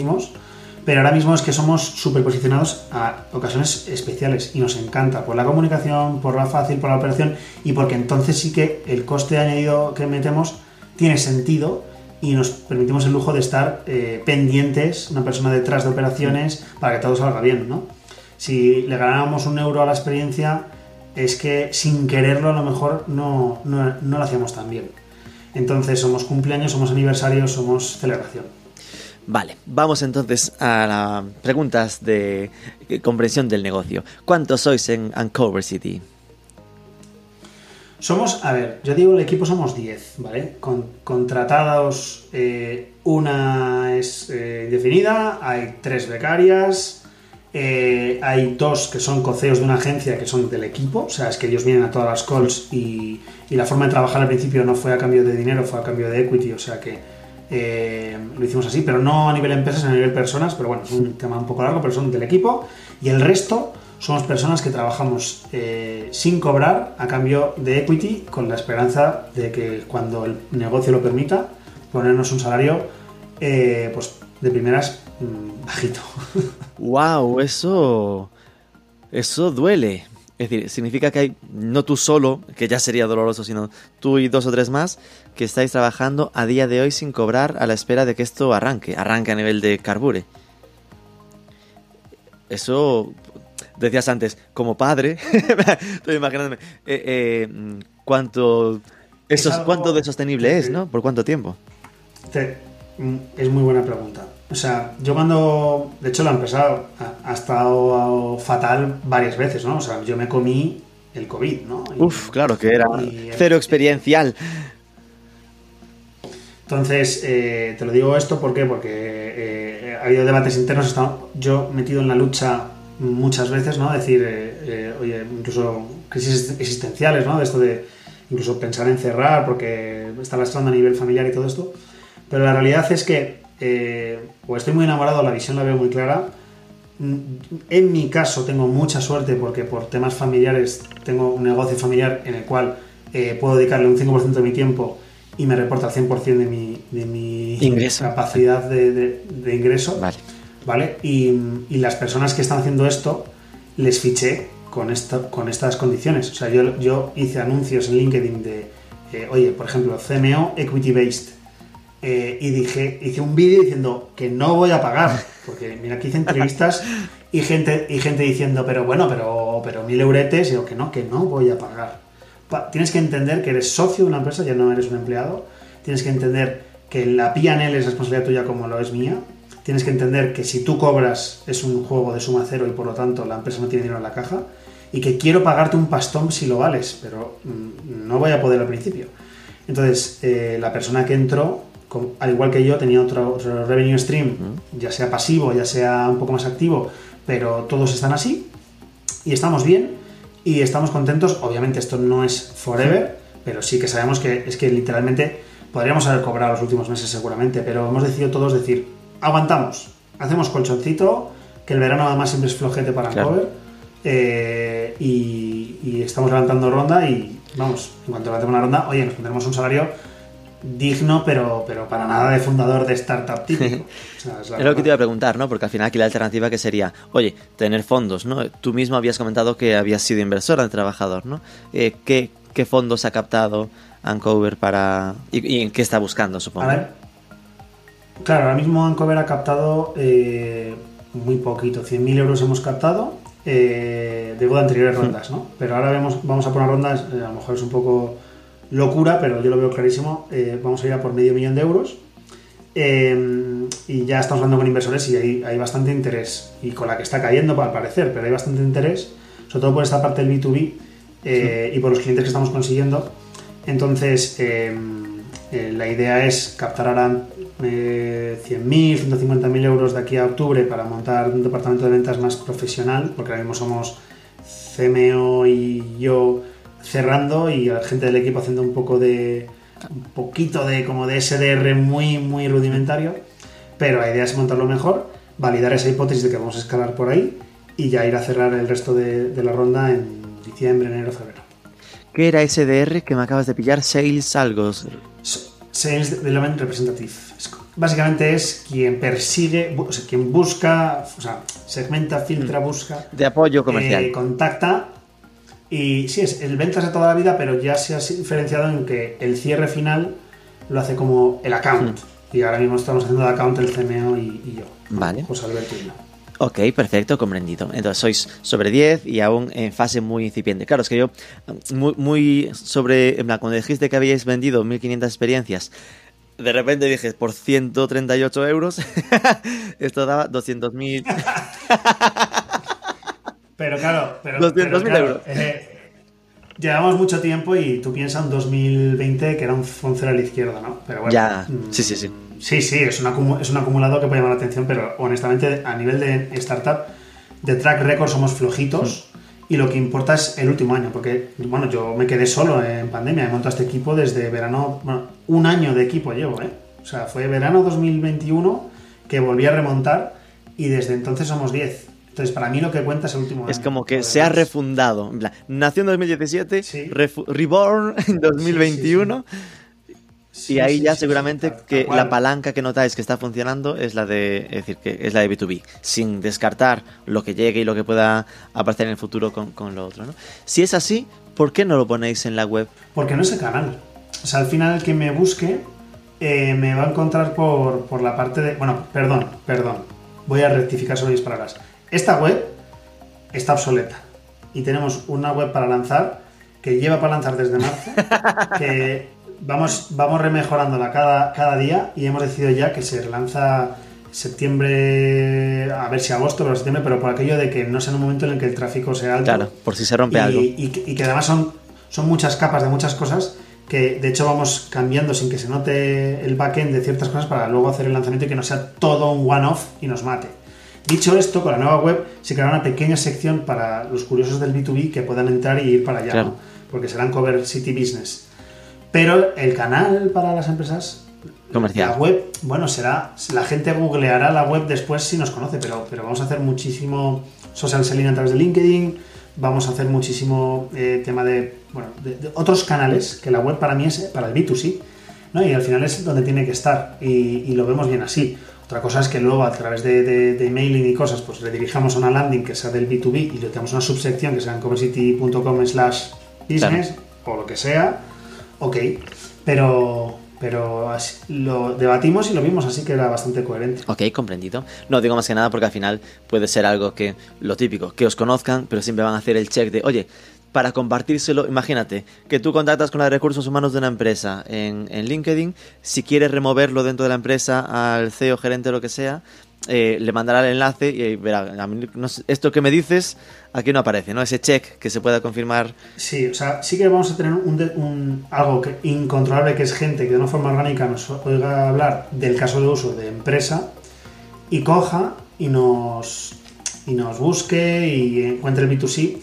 Pero ahora mismo es que somos superposicionados a ocasiones especiales y nos encanta por la comunicación, por la fácil, por la operación y porque entonces sí que el coste añadido que metemos tiene sentido y nos permitimos el lujo de estar eh, pendientes, una persona detrás de operaciones, para que todo salga bien, ¿no? Si le ganábamos un euro a la experiencia, es que sin quererlo a lo mejor no, no, no lo hacíamos tan bien. Entonces somos cumpleaños, somos aniversarios, somos celebración.
Vale, vamos entonces a las preguntas de comprensión del negocio. ¿Cuántos sois en Uncover City?
Somos, a ver, yo digo el equipo somos 10, ¿vale? Con, contratados, eh, una es eh, indefinida, hay tres becarias, eh, hay dos que son coceos de una agencia que son del equipo, o sea, es que ellos vienen a todas las calls y, y la forma de trabajar al principio no fue a cambio de dinero, fue a cambio de equity, o sea que lo hicimos así, pero no a nivel empresas, a nivel personas, pero bueno, es un tema un poco largo, pero son del equipo, y el resto somos personas que trabajamos eh, sin cobrar a cambio de equity con la esperanza de que cuando el negocio lo permita ponernos un salario eh, pues de primeras mm, bajito.
Wow, eso eso duele. Es decir, significa que hay no tú solo, que ya sería doloroso, sino tú y dos o tres más que estáis trabajando a día de hoy sin cobrar a la espera de que esto arranque, arranque a nivel de carbure. Eso decías antes, como padre, estoy imaginándome, eh, eh, cuánto, eso, es cuánto de sostenible es, ¿no? ¿Por cuánto tiempo?
Es muy buena pregunta. O sea, yo cuando, de hecho la empresa ha, estado fatal varias veces, ¿no? O sea, yo me comí el COVID, ¿no?
Uf, claro, que era cero experiencial.
Entonces, eh, te lo digo esto ¿por qué? porque ha habido debates internos, he estado yo metido en la lucha muchas veces, ¿no? Decir, eh, eh, oye, incluso crisis existenciales, ¿no? De esto de incluso pensar en cerrar porque está lastrando a nivel familiar y todo esto. Pero la realidad es que, eh, pues estoy muy enamorado, la visión la veo muy clara. En mi caso tengo mucha suerte porque por temas familiares tengo un negocio familiar en el cual puedo dedicarle un 5% de mi tiempo y me reporta el 100% de mi, de mi capacidad de, de ingreso.
Vale.
¿vale? Y, las personas que están haciendo esto les fiché con, con estas condiciones. O sea, yo, yo hice anuncios en LinkedIn de, eh, oye, por ejemplo, CMO Equity Based. Eh, y dije, hice un vídeo diciendo que no voy a pagar. Porque mira, aquí hice entrevistas y gente, y gente diciendo, pero bueno, pero, pero mil euretes. Y digo que no, que no voy a pagar. tienes que entender que eres socio de una empresa, ya no eres un empleado. Tienes que entender que la PNL es responsabilidad tuya como lo es mía tienes que entender que si tú cobras es un juego de suma cero y por lo tanto la empresa no tiene dinero en la caja y que quiero pagarte un pastón si lo vales, pero mm, no voy a poder al principio. Entonces, eh, la persona que entró, al igual que yo, tenía otro, revenue stream, ya sea pasivo, ya sea un poco más activo, pero todos están así y estamos bien y estamos contentos. Obviamente esto no es forever, pero sí que sabemos que es que literalmente podríamos haber cobrado los últimos meses seguramente, pero hemos decidido todos decir, aguantamos, hacemos colchoncito, que el verano además siempre es flojete para el cover, eh, y, estamos levantando ronda y vamos, en cuanto levantemos una ronda, oye, nos pondremos un salario digno, pero, pero para nada de fundador de startup típico.
es, lo que te iba a preguntar, ¿no? Porque al final aquí la alternativa que sería, oye, tener fondos, ¿no? Tú mismo habías comentado que habías sido inversor de trabajador, ¿no? Eh, ¿qué, fondos ha captado Uncover para... Y, en qué está buscando, supongo?
Claro, ahora mismo Ancover ha captado eh, muy poquito, 100.000 euros hemos captado eh, de anteriores hmm. rondas, ¿no? Pero ahora vemos, vamos a por una ronda, eh, a lo mejor es un poco locura, pero yo lo veo clarísimo, eh, vamos a ir a por medio millón de euros. y ya estamos hablando con inversores y hay, hay, bastante interés, y con la que está cayendo al parecer, pero hay bastante interés, sobre todo por esta parte del B2B y por los clientes que estamos consiguiendo. Entonces, la idea es captar ahora eh, 100.000, 150.000 euros de aquí a octubre para montar un departamento de ventas más profesional, porque ahora mismo somos CMO y yo cerrando y la gente del equipo haciendo un poco de un poquito de como de SDR muy muy rudimentario, pero la idea es montarlo mejor, validar esa hipótesis de que vamos a escalar por ahí y ya ir a cerrar el resto de, de la ronda en diciembre, enero, febrero.
¿Qué era SDR que me acabas de pillar? Sales algo.
Sales Development Representative. básicamente es quien persigue, o sea, quien busca, o sea, segmenta, filtra, busca.
De apoyo comercial.
eh, contacta. Y sí, es el ventas de toda la vida, pero ya se ha diferenciado en que el cierre final lo hace como el account. Y ahora mismo estamos haciendo el account el CMO y, y yo.
Vale.
José Alberto y yo.
Ok, perfecto, comprendido. Entonces sois sobre 10 y aún en fase muy incipiente. Claro, es que yo, muy, muy sobre, en plan, cuando dijiste que habíais vendido 1500 experiencias, de repente dije, por 138 euros, esto daba 200.000.
Pero claro, pero,
200.000
pero claro,
euros.
eh, llevamos mucho tiempo y tú piensas en 2020 que era un, un cero a la izquierda, ¿no? Pero bueno,
Ya,
mm,
sí, sí, sí.
Sí, sí, es un, es un acumulado que puede llamar la atención, pero honestamente a nivel de startup, de track record somos flojitos
Mm.
y lo que importa es el último año, porque bueno, yo me quedé solo en pandemia, he montado este equipo desde verano, bueno, un año de equipo llevo, ¿eh? O sea, fue verano 2021 que volví a remontar y desde entonces somos 10. Entonces, para mí lo que cuenta es el último
Es
año.
como que se ha refundado. Nació en 2017,
Sí.
refu- reborn en 2021.
Sí,
y ahí ya seguramente que la palanca que notáis que está funcionando es la de es decir que es la de B2B, sin descartar lo que llegue y lo que pueda aparecer en el futuro con, con lo otro. ¿no? Si es así, ¿por qué no lo ponéis en la web?
Porque no es el canal. O sea, al final el que me busque eh, me va a encontrar por, por la parte de... Bueno, perdón, perdón. Voy a rectificar sobre mis palabras. Esta web está obsoleta. Y tenemos una web para lanzar que lleva para lanzar desde marzo, que vamos, vamos remejorándola cada, cada día y hemos decidido ya que se lanza septiembre, a ver si agosto, pero septiembre, pero por aquello de que no sea en un momento en el que el tráfico sea alto
Claro, por si se rompe
y,
algo.
y que- y que además son, son muchas capas de muchas cosas que de hecho vamos cambiando sin que se note el backend de ciertas cosas para luego hacer el lanzamiento y que no sea todo un one-off y nos mate. Dicho esto, con la nueva web se creará una pequeña sección para los curiosos del B2B que puedan entrar y ir para allá,
Claro.
¿no? porque serán Cover City Business. Pero el canal para las empresas,
Comercial.
la web, bueno, será, la gente googleará la web después si nos conoce, pero, pero vamos a hacer muchísimo social selling a través de LinkedIn, vamos a hacer muchísimo eh, tema de, bueno, de, de otros canales, que la web para mí es para el B2C, ¿no? Y al final es donde tiene que estar y, y lo vemos bien así. Otra cosa es que luego a través de, de, de emailing y cosas, pues le dirijamos a una landing que sea del B2B y le tenemos una subsección que sea en covercity.com slash business o lo que sea, ok, pero, pero así- lo debatimos y lo vimos así que era bastante coherente.
Ok, comprendido. No digo más que nada porque al final puede ser algo que, lo típico, que os conozcan, pero siempre van a hacer el check de, oye, para compartírselo, imagínate que tú contactas con los recursos humanos de una empresa en, LinkedIn, si quieres removerlo dentro de la empresa al CEO, gerente o lo que sea, eh, le mandará el enlace y verá, a mí esto que me dices aquí no aparece, ¿no? Ese check que se pueda confirmar.
Sí, o sea, sí que vamos a tener un, un- algo incontrolable que es gente que de una forma orgánica nos oiga hablar del caso de uso de empresa y coja y nos, y nos busque y encuentre el B2C.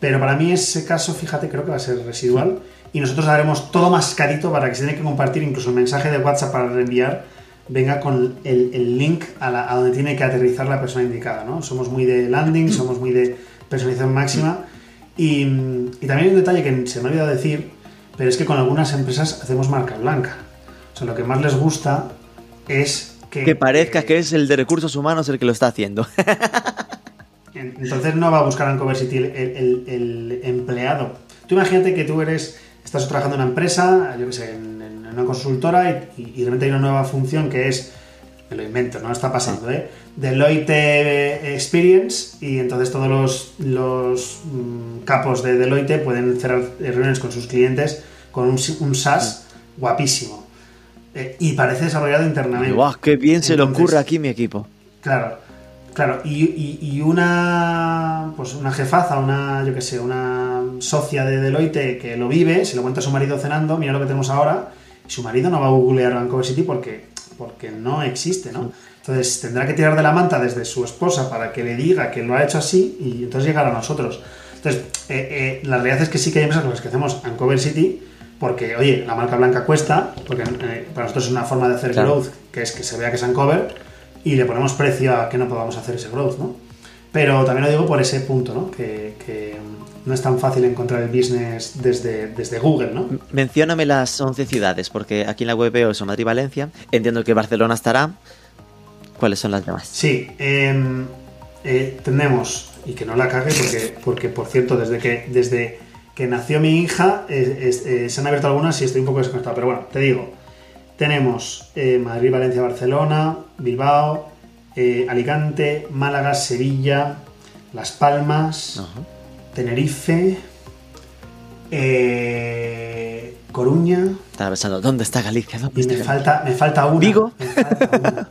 Pero para mí ese caso, fíjate, creo que va a ser residual y nosotros haremos todo más carito para que se tiene que compartir incluso el mensaje de WhatsApp para reenviar venga con el, el link a, la- a donde tiene que aterrizar la persona indicada, ¿no? Somos muy de landing, somos muy de personalización máxima y, y también hay un detalle que se me ha olvidado decir, pero es que con algunas empresas hacemos marca blanca. O sea, lo que más les gusta es que...
Que parezca que es el de recursos humanos el que lo está haciendo.
Entonces no va a buscar en Cover City el, el- el empleado. Tú imagínate que tú eres, estás trabajando en una empresa, yo qué sé, en, en una consultora y, y de repente hay una nueva función que es, me lo invento, no está pasando, ¿eh? Deloitte Experience y entonces todos los, los mm, capos de Deloitte pueden cerrar reuniones con sus clientes con un, un SaaS guapísimo. Eh, y parece desarrollado internamente.
¡Guau! ¡Qué bien se le ocurre aquí mi equipo!
Claro, claro. Y, y- y una pues una jefaza, una, yo qué sé, una socia de Deloitte que lo vive, se lo cuenta a su marido cenando, mira lo que tenemos ahora, y su marido no va a googlear Vancouver City porque, porque no existe, ¿no? Entonces tendrá que tirar de la manta desde su esposa para que le diga que lo ha hecho así y entonces llegar a nosotros. Entonces, eh, eh, la realidad es que sí que hay empresas con las que hacemos Uncover City porque, oye, la marca blanca cuesta, porque eh, para nosotros es una forma de hacer
Claro.
growth, que es que se vea que es Uncover, y le ponemos precio a que no podamos hacer ese growth, ¿no? Pero también lo digo por ese punto, ¿no? Que, que no es tan fácil encontrar el business desde, desde Google, ¿no?
Mencióname las 11 ciudades, porque aquí en la web veo eso, Madrid Valencia. Entiendo que Barcelona estará. ¿Cuáles son las demás?
Sí, em, eh, tenemos, y que no la cague, porque, porque por cierto, desde que, desde que nació mi hija, eh, eh, se han abierto algunas y estoy un poco desconectado. Pero bueno, te digo, tenemos eh, Madrid, Valencia, Barcelona, Bilbao, eh, Alicante, Málaga, Sevilla, Las Palmas,
Ajá.
Tenerife, eh, Coruña.
Estaba pensando, ¿dónde está Galicia? ¿Dónde
Y
está
me
Galicia?
falta, me falta una.
¿Vigo?
Me falta una.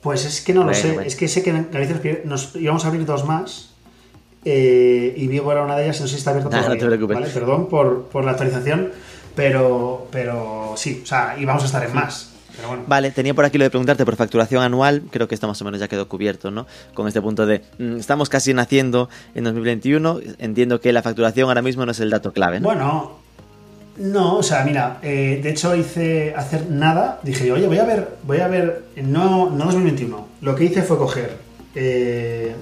Pues es que no lo sé.
bueno.
Es que sé que en Galicia nos íbamos a abrir dos más. eh, y Vigo era una de ellas. No sé si está abierto
Nah, no
todavía.
te preocupes.
¿vale? Perdón por, por la actualización. Pero, pero sí, o sea, y vamos a estar en más. Pero bueno.
Vale, tenía por aquí lo de preguntarte por facturación anual, creo que esto más o menos ya quedó cubierto, ¿no? Con este punto de, mm, estamos casi naciendo en 2021, entiendo que la facturación ahora mismo no es el dato clave, ¿no?
Bueno, no, o sea, mira, eh, de hecho hice hacer nada, dije, oye, voy a ver, voy a ver, no, no 2021, lo que hice fue coger eh,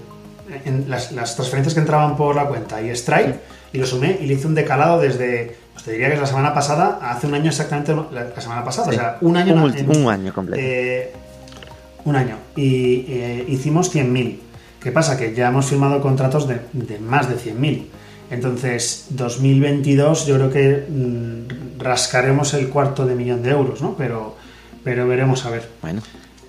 en las, las transferencias que entraban por la cuenta y Stripe y lo sumé y le hice un decalado desde, pues te diría que es la semana pasada, hace un año exactamente, la, semana pasada,
Sí.
o sea, un año.
Un
en-
un año completo.
eh, un año. Y eh, hicimos 100.000. ¿Qué pasa? Que ya hemos firmado contratos de, de más de 100.000. Entonces, 2022 yo creo que mm, rascaremos el cuarto de millón de euros, ¿no? Pero, pero veremos a ver.
Bueno,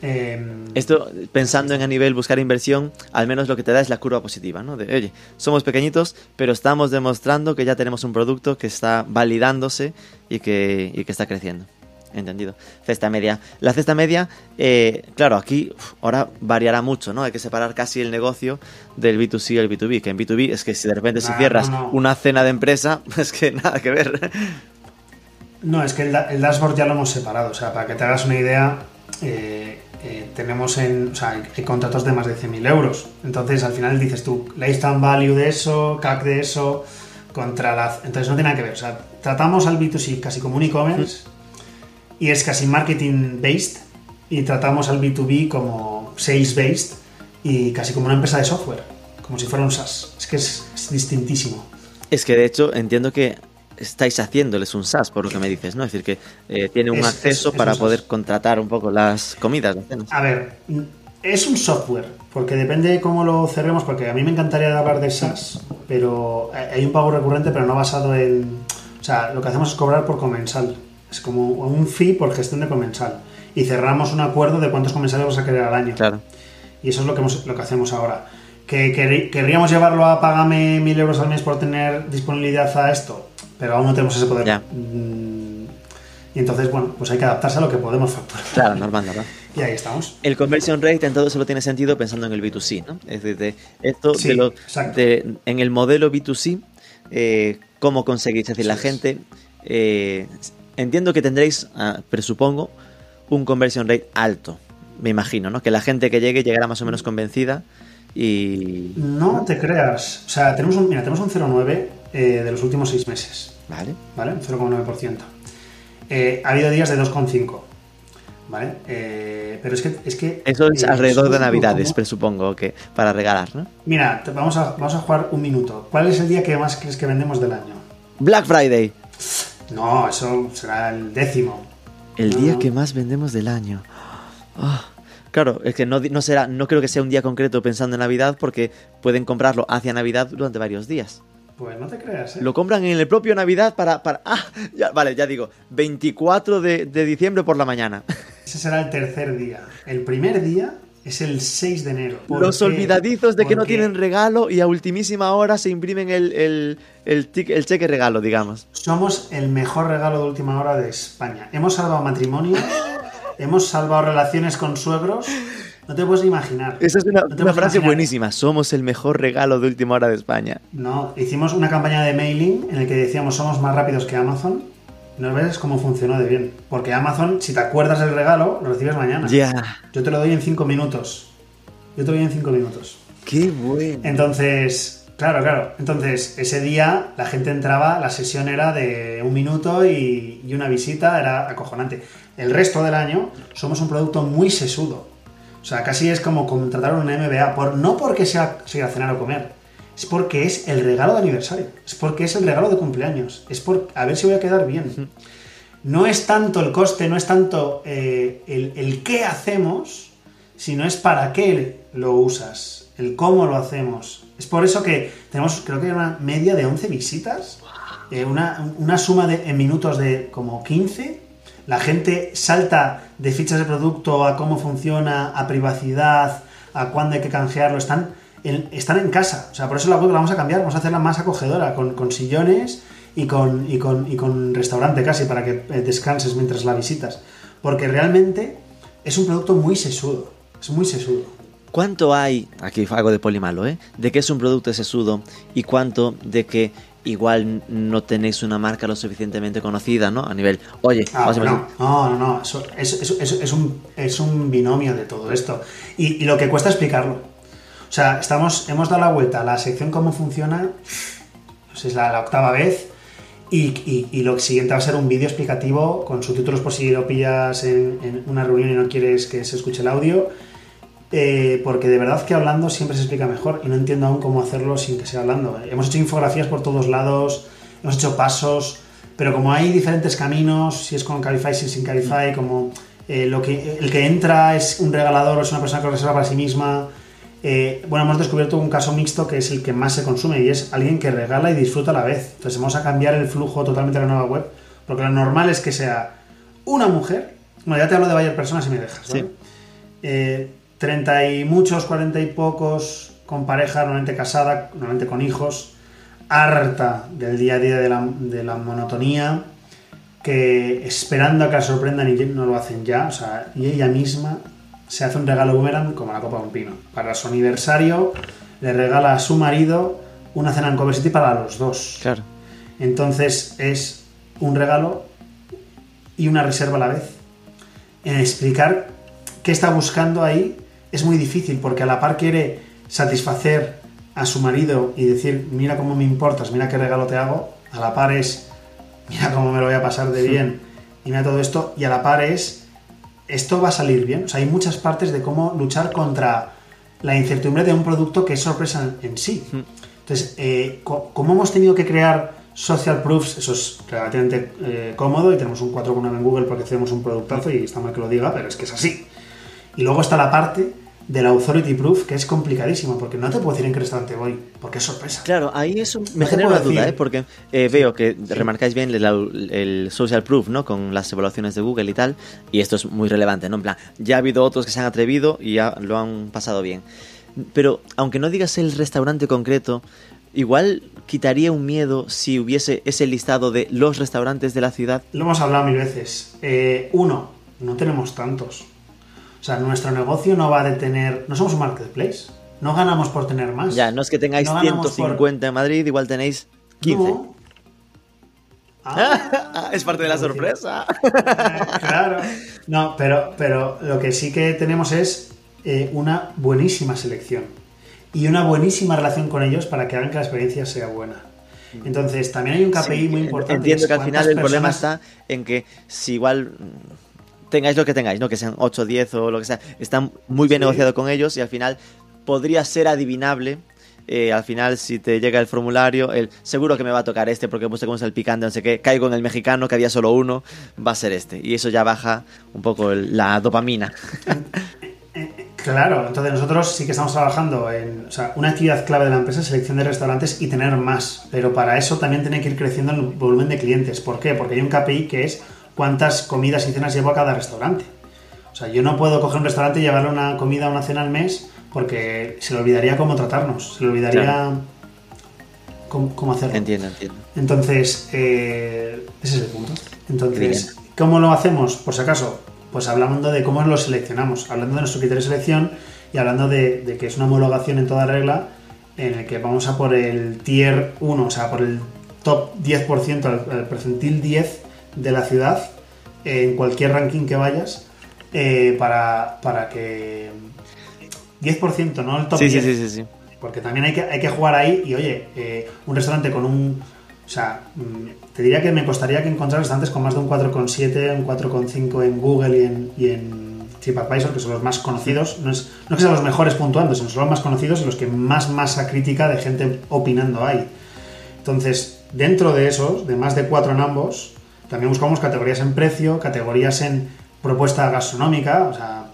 Eh,
esto pensando en a nivel buscar inversión, al menos lo que te da es la curva positiva, ¿no? De, oye, somos pequeñitos, pero estamos demostrando que ya tenemos un producto que está validándose y que, y que está creciendo. Entendido. Cesta media. La cesta media, eh, claro, aquí uf, ahora variará mucho, ¿no? Hay que separar casi el negocio del B2C y el B2B. Que en B2B es que si de repente si
Ah,
cierras
no, no.
una cena de empresa, es que nada que ver.
No, es que el, el dashboard ya lo hemos separado. O sea, para que te hagas una idea, eh, eh, tenemos en. O sea, hay, contratos de más de 100.000 euros. Entonces, al final dices tú, lifetime value de eso, CAC de eso, contra la. Entonces, no tiene nada que ver. O sea, tratamos al B2C casi como un e-commerce y es casi marketing based. Y tratamos al B2B como sales based y casi como una empresa de software, como si fuera un SaaS. Es que es, es distintísimo.
Es que de hecho entiendo que estáis haciéndoles un SaaS, por lo que me dices, ¿no? Es decir, que eh, tiene un
Es-
acceso
es- es
para
un
poder contratar un poco las comidas, las cenas.
A ver, es un software, porque depende de cómo lo cerremos, porque a mí me encantaría hablar de SaaS, pero hay un pago recurrente, pero no basado en... O sea, lo que hacemos es cobrar por comensal. Es como un fee por gestión de comensal. Y cerramos un acuerdo de cuántos comensales vamos a querer al año.
Claro.
Y eso es lo que, hemos- lo que hacemos ahora. ¿Que querrí- querríamos llevarlo a págame mil euros al mes por tener disponibilidad a esto? Pero aún no tenemos ese poder.
Ya.
Mm, Y entonces, bueno, pues hay que adaptarse a lo que podemos facturar.
Claro, normal, normal.
Y ahí estamos.
El conversion rate en todo solo tiene sentido pensando en el B2C, ¿no? Es decir, de esto
Sí,
de lo,
exacto.
de- en el modelo B2C, eh, ¿cómo conseguís? Es decir, la gente, eh, entiendo que tendréis, ah, presupongo, un conversion rate alto, me imagino, ¿no? Que la gente que llegue llegará más o menos convencida y...
No te creas. O sea, tenemos un, mira, tenemos un 0,9 eh, de los últimos seis meses.
Vale.
¿Vale? Un 0,9%. Eh, ha habido días de 2,5. ¿Vale? Eh, pero es que. Es que
Eso es
eh,
alrededor de Navidades,
como-
presupongo, que para regalar, ¿no?
Mira, te- vamos a, vamos a jugar un minuto. ¿Cuál es el día que más crees que vendemos del año?
Black Friday.
No, eso será el décimo.
El
No,
día
no.
que más vendemos del año. Ah, claro, es que no, no será, no creo que sea un día concreto pensando en Navidad porque pueden comprarlo hacia Navidad durante varios días.
Pues no te creas, ¿eh?
Lo compran en el propio Navidad para... para ah, ya, vale, ya digo, 24 de, de diciembre por la mañana.
Ese será el tercer día. El primer día es el 6 de enero. ¿Por
Los
qué?
olvidadizos de que no tienen regalo y a ultimísima hora se imprimen el, el, el, tic- el cheque regalo, digamos.
Somos el mejor regalo de última hora de España. Hemos salvado matrimonios, hemos salvado relaciones con suegros. No te puedes imaginar.
Esa es una,
No
frase
imaginar.
buenísima. Somos el mejor regalo de última hora de España.
No, hicimos una campaña de mailing en el que decíamos somos más rápidos que Amazon. No ves cómo funcionó de bien. Porque Amazon, si te acuerdas del regalo, lo recibes mañana.
Ya.
Yo te lo doy en 5 minutos. Yo te lo doy en 5 minutos.
Qué bueno.
Entonces, claro, claro. Entonces, ese día la gente entraba, la sesión era de un minuto y, y una visita era acojonante. El resto del año somos un producto muy sesudo. O sea, casi es como contratar un MBA, por, no porque sea, cenar o comer, es porque es el regalo de aniversario, es porque es el regalo de cumpleaños, es por a ver si voy a quedar bien. No es tanto el coste, no es tanto eh, el, el qué hacemos, sino es para qué lo usas, el cómo lo hacemos. Es por eso que tenemos, creo que una media de 11 visitas, eh, una, una suma de, en minutos de como 15 la gente salta de fichas de producto a cómo funciona, a privacidad, a cuándo hay que canjearlo. Están en, están en casa. O sea, por eso la web la vamos a cambiar. Vamos a hacerla más acogedora, con, sillones y con, y, con, restaurante casi, para que eh, descanses mientras la visitas. Porque realmente es un producto muy sesudo. Es muy sesudo.
¿Cuánto hay, aquí algo de polimalo, ¿eh? de que es un producto sesudo y cuánto de que igual no tenéis una marca lo suficientemente conocida, ¿no? A nivel, oye,
ah, no, no, no, eso, es, un, es, un, binomio de todo esto. Y, lo que cuesta explicarlo. O sea, estamos, hemos dado la vuelta a la sección cómo funciona, pues es la, octava vez, y, y, lo siguiente va a ser un vídeo explicativo con subtítulos por si lo pillas en, en una reunión y no quieres que se escuche el audio eh, porque de verdad que hablando siempre se explica mejor y no entiendo aún cómo hacerlo sin que sea hablando. Hemos hecho infografías por todos lados, hemos hecho pasos, pero como hay diferentes caminos, si es con Calify, si sin Calify, como eh, lo que, el que entra es un regalador o es una persona que reserva para sí misma. Eh, bueno, hemos descubierto un caso mixto que es el que más se consume y es alguien que regala y disfruta a la vez. Entonces vamos a cambiar el flujo totalmente de la nueva web, porque lo normal es que sea una mujer, bueno, ya te hablo de varias personas y me dejas, ¿vale? Treinta y muchos, cuarenta y pocos, con pareja, normalmente casada, normalmente con hijos, harta del día a día de la, monotonía, que esperando a que la sorprendan y no lo hacen ya, o sea, y ella misma se hace un regalo boomerang como la copa de un pino. Para su aniversario le regala a su marido una cena en Cover City para los dos.
Claro.
Entonces es un regalo y una reserva a la vez. En explicar qué está buscando ahí es muy difícil porque a la par quiere satisfacer a su marido y decir, mira cómo me importas, mira qué regalo te hago, a la par es, mira cómo me lo voy a pasar de bien y mira todo esto, y a la par es, esto va a salir bien. O sea, hay muchas partes de cómo luchar contra la incertidumbre de un producto que es sorpresa en sí. Entonces, eh, ¿cómo hemos tenido que crear social proofs? Eso es relativamente eh, cómodo y tenemos un 4.9 en Google porque tenemos un productazo y está mal que lo diga, pero es que es así. Y luego está la parte del Authority Proof, que es complicadísimo, porque no te puedo decir en qué restaurante voy, porque es sorpresa.
Claro, ahí eso me genera una duda, ¿eh? porque eh, veo que remarcáis bien el, Social Proof, ¿no? Con las evaluaciones de Google y tal, y esto es muy relevante, ¿no? En plan, ya ha habido otros que se han atrevido y ya lo han pasado bien. Pero, aunque no digas el restaurante concreto, igual quitaría un miedo si hubiese ese listado de los restaurantes de la ciudad.
Lo hemos hablado mil veces. Eh, uno, no tenemos tantos. O sea, nuestro negocio no va a detener. No somos un marketplace. No ganamos por tener más.
Ya, no es que tengáis 150 en Madrid, igual tenéis 15. Ah, es parte de la sorpresa.
claro. No, pero, pero lo que sí que tenemos es eh, una buenísima selección y una buenísima relación con ellos para que hagan que la experiencia sea buena. Entonces, también hay un KPI muy importante.
Entiendo que al final el problema está en que si igual tengáis lo que tengáis, ¿no? Que sean 8, 10 o lo que sea, está muy bien negociado con ellos y al final podría ser adivinable. Eh, al final, si te llega el formulario, el seguro que me va a tocar este porque puse como es el picante, no sé qué, caigo en el mexicano que había solo uno, va a ser este. Y eso ya baja un poco la dopamina.
Claro, entonces nosotros sí que estamos trabajando en. O sea, una actividad clave de la empresa es selección de restaurantes y tener más. Pero para eso también tiene que ir creciendo el volumen de clientes. ¿Por qué? Porque hay un KPI que es cuántas comidas y cenas llevo a cada restaurante. O sea, yo no puedo coger un restaurante y llevarle una comida o una cena al mes porque se le olvidaría cómo tratarnos, se le olvidaría cómo, hacerlo.
Entiendo, entiendo.
Entonces, eh, ese es el punto. Entonces, ¿cómo lo hacemos? Por si acaso, pues hablando de cómo lo seleccionamos, hablando de nuestro criterio de selección y hablando de, que es una homologación en toda regla en el que vamos a por el tier 1, o sea, por el top 10%, el percentil 10 de la ciudad en cualquier ranking que vayas eh, para, para que 10%, no el top
sí, Sí, sí, sí,
Porque también hay que, hay que jugar ahí y oye, eh, un restaurante con un... O sea, mm, te diría que me costaría que encontrar restaurantes con más de un 4,7, un 4,5 en Google y en, y en TripAdvisor, que son los más conocidos, no es, no que sean los mejores puntuando, sino son los más conocidos y los que más masa crítica de gente opinando hay. Entonces, dentro de esos, de más de cuatro en ambos, también buscamos categorías en precio, categorías en propuesta gastronómica, o sea,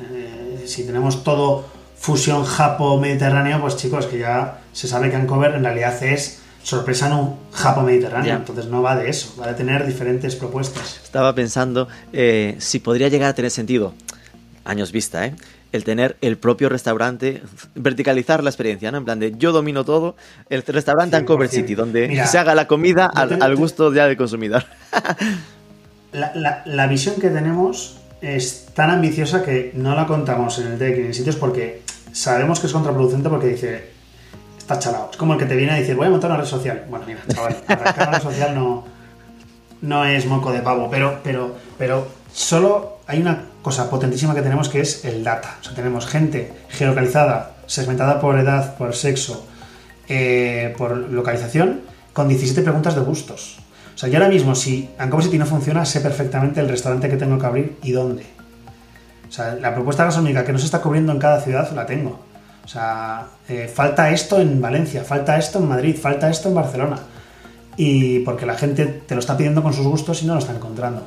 eh, si tenemos todo fusión japo-mediterráneo, pues chicos, que ya se sabe que Ancover en realidad es sorpresa en un japo-mediterráneo, entonces no va de eso, va de tener diferentes propuestas.
Estaba pensando eh, si podría llegar a tener sentido, años vista, ¿eh? El tener el propio restaurante, verticalizar la experiencia, ¿no? En plan de yo domino todo, el restaurante Ancover City, donde se haga la comida al, gusto ya del consumidor.
la, visión que tenemos es tan ambiciosa que no la contamos en el deck en sitios porque sabemos que es contraproducente porque dice, está chalado. Es como el que te viene a decir, voy a montar una red social. Bueno, mira, chaval, una red social no, no es moco de pavo, pero, pero, pero solo hay una cosa potentísima que tenemos que es el data. O sea, tenemos gente geolocalizada, segmentada por edad, por sexo, eh, por localización, con 17 preguntas de gustos. O sea, yo ahora mismo, si Ancover City no funciona, sé perfectamente el restaurante que tengo que abrir y dónde. O sea, la propuesta gastronómica que no se está cubriendo en cada ciudad la tengo. O sea, eh, falta esto en Valencia, falta esto en Madrid, falta esto en Barcelona. Y porque la gente te lo está pidiendo con sus gustos y no lo está encontrando.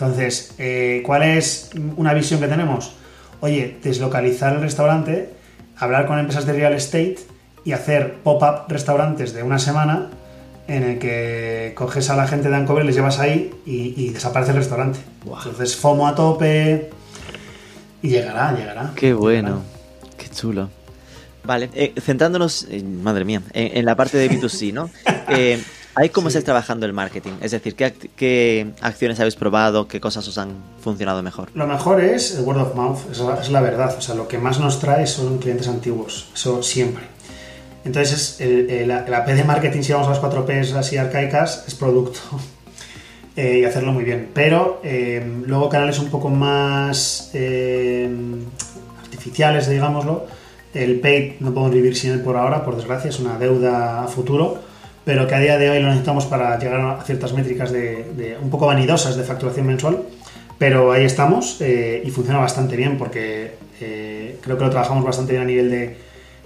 Entonces, eh, ¿cuál es una visión que tenemos? Oye, deslocalizar el restaurante, hablar con empresas de real estate y hacer pop-up restaurantes de una semana en el que coges a la gente de Ancover, les llevas ahí y, desaparece el restaurante. Entonces, FOMO a tope y llegará, llegará.
Qué bueno, qué chulo. Vale, eh, centrándonos, madre mía, en, la parte de B2C, ¿no? Eh, ¿Hay cómo estáis trabajando el marketing? Es decir, ¿qué, acciones habéis probado? ¿Qué cosas os han funcionado mejor?
Lo mejor es el word of mouth, es la, verdad. O sea, lo que más nos trae son clientes antiguos, eso siempre. Entonces, la, P de marketing, si vamos a las cuatro Ps así arcaicas, es producto. Eh, y hacerlo muy bien. Pero eh, luego canales un poco más eh, artificiales, digámoslo. El paid no podemos vivir sin él por ahora, por desgracia, es una deuda a futuro pero que a día de hoy lo necesitamos para llegar a ciertas métricas de, un poco vanidosas de facturación mensual. Pero ahí estamos eh, y funciona bastante bien porque eh, creo que lo trabajamos bastante bien a nivel de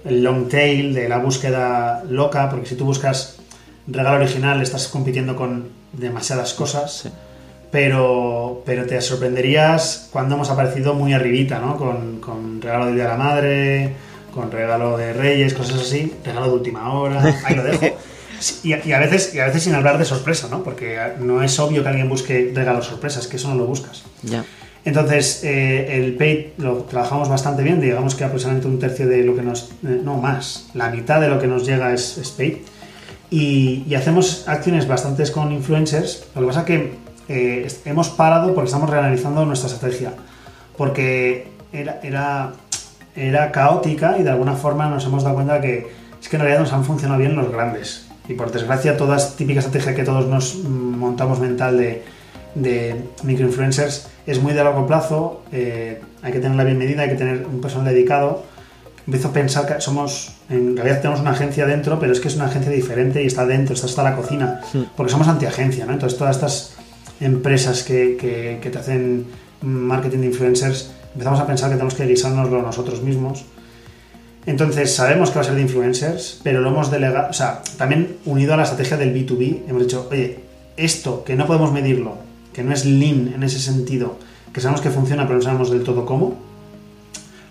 long tail, de la búsqueda loca, porque si tú buscas regalo original estás compitiendo con demasiadas cosas. Pero, pero te sorprenderías cuando hemos aparecido muy arribita, ¿no? Con, con regalo de Día de la Madre, con regalo de Reyes, cosas así, regalo de última hora, ahí lo dejo. Y, a veces, y a veces sin hablar de sorpresa, ¿no? Porque no es obvio que alguien busque regalos sorpresas, que eso no lo buscas.
Ya.
Entonces, eh, el paid lo trabajamos bastante bien, digamos que aproximadamente un tercio de lo que nos. Eh, no más, la mitad de lo que nos llega es, paid. Y, hacemos acciones bastantes con influencers. Lo que pasa es que eh, hemos parado porque estamos reanalizando nuestra estrategia. Porque era, era, era caótica y de alguna forma nos hemos dado cuenta que es que en realidad nos han funcionado bien los grandes. Y por desgracia, toda típica estrategia que todos nos montamos mental de, de microinfluencers es muy de largo plazo, eh, hay que tenerla bien medida, hay que tener un personal dedicado. Empiezo a pensar que somos, en realidad tenemos una agencia dentro, pero es que es una agencia diferente y está dentro, está hasta la cocina, porque somos antiagencia, ¿no? Entonces todas estas empresas que, que, que te hacen marketing de influencers, empezamos a pensar que tenemos que guisárnoslo nosotros mismos entonces sabemos que va a ser de influencers, pero lo hemos delegado, o sea, también unido a la estrategia del B2B, hemos dicho, oye, esto que no podemos medirlo, que no es lean en ese sentido, que sabemos que funciona pero no sabemos del todo cómo,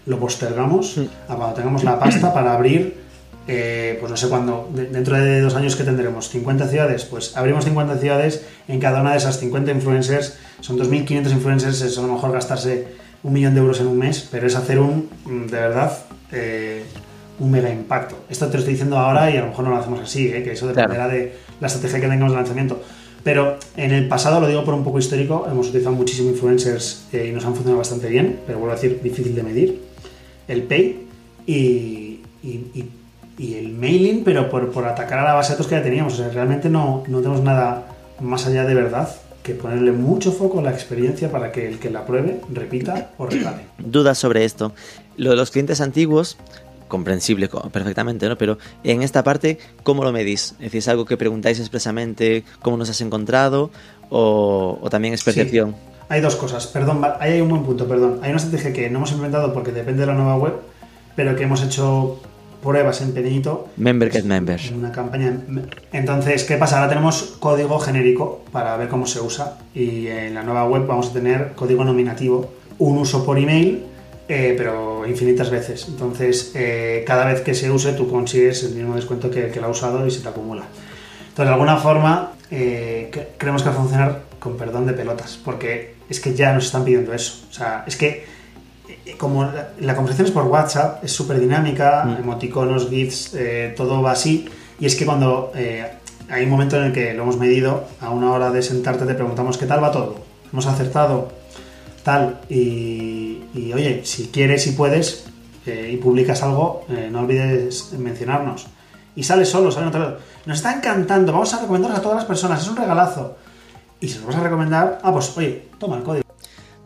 lo postergamos a cuando tengamos la pasta para abrir, eh, pues no sé cuándo, dentro de dos años que tendremos 50 ciudades, pues abrimos 50 ciudades, en cada una de esas 50 influencers, son 2.500 influencers, es a lo mejor gastarse un millón de euros en un mes, pero es hacer un, de verdad, eh, un mega impacto. Esto te lo estoy diciendo ahora y a lo mejor no lo hacemos así, ¿eh? que eso dependerá de la estrategia que tengamos de lanzamiento. Pero en el pasado, lo digo por un poco histórico, hemos utilizado muchísimo influencers eh, y nos han funcionado bastante bien, pero vuelvo a decir, difícil de medir. El pay y, el mailing, pero por, por, atacar a la base de datos que ya teníamos. O sea, realmente no, no tenemos nada más allá de verdad que ponerle mucho foco a la experiencia para que el que la pruebe repita o regale.
Dudas sobre esto. Lo de los clientes antiguos, comprensible perfectamente, ¿no? Pero en esta parte, ¿cómo lo medís? Es decir, ¿es algo que preguntáis expresamente cómo nos has encontrado o, también es percepción?
hay dos cosas. Perdón, ahí hay un buen punto, perdón. Hay una estrategia que no hemos implementado porque depende de la nueva web, pero que hemos hecho pruebas en pequeñito
Member get members.
en una campaña. Entonces, ¿qué pasa? Ahora tenemos código genérico para ver cómo se usa y en la nueva web vamos a tener código nominativo, un uso por email, eh, pero infinitas veces. Entonces, eh, cada vez que se use tú consigues el mismo descuento que el que lo ha usado y se te acumula. Entonces, de alguna forma, eh, creemos que va a funcionar con perdón de pelotas, porque es que ya nos están pidiendo eso. O sea, es que eh, como la, la conversación es por WhatsApp, es súper dinámica,
Mm.
emoticonos, GIFs, eh, todo va así. Y es que cuando eh, hay un momento en el que lo hemos medido, a una hora de sentarte te preguntamos qué tal va todo. Hemos acertado, tal. Y, y, oye, si quieres y puedes eh, y publicas algo, eh, no olvides mencionarnos. Y sale solo, sale en otro lado. Nos está encantando, vamos a recomendaros a todas las personas, es un regalazo. Y si os vas a recomendar, ah, pues oye, toma el código.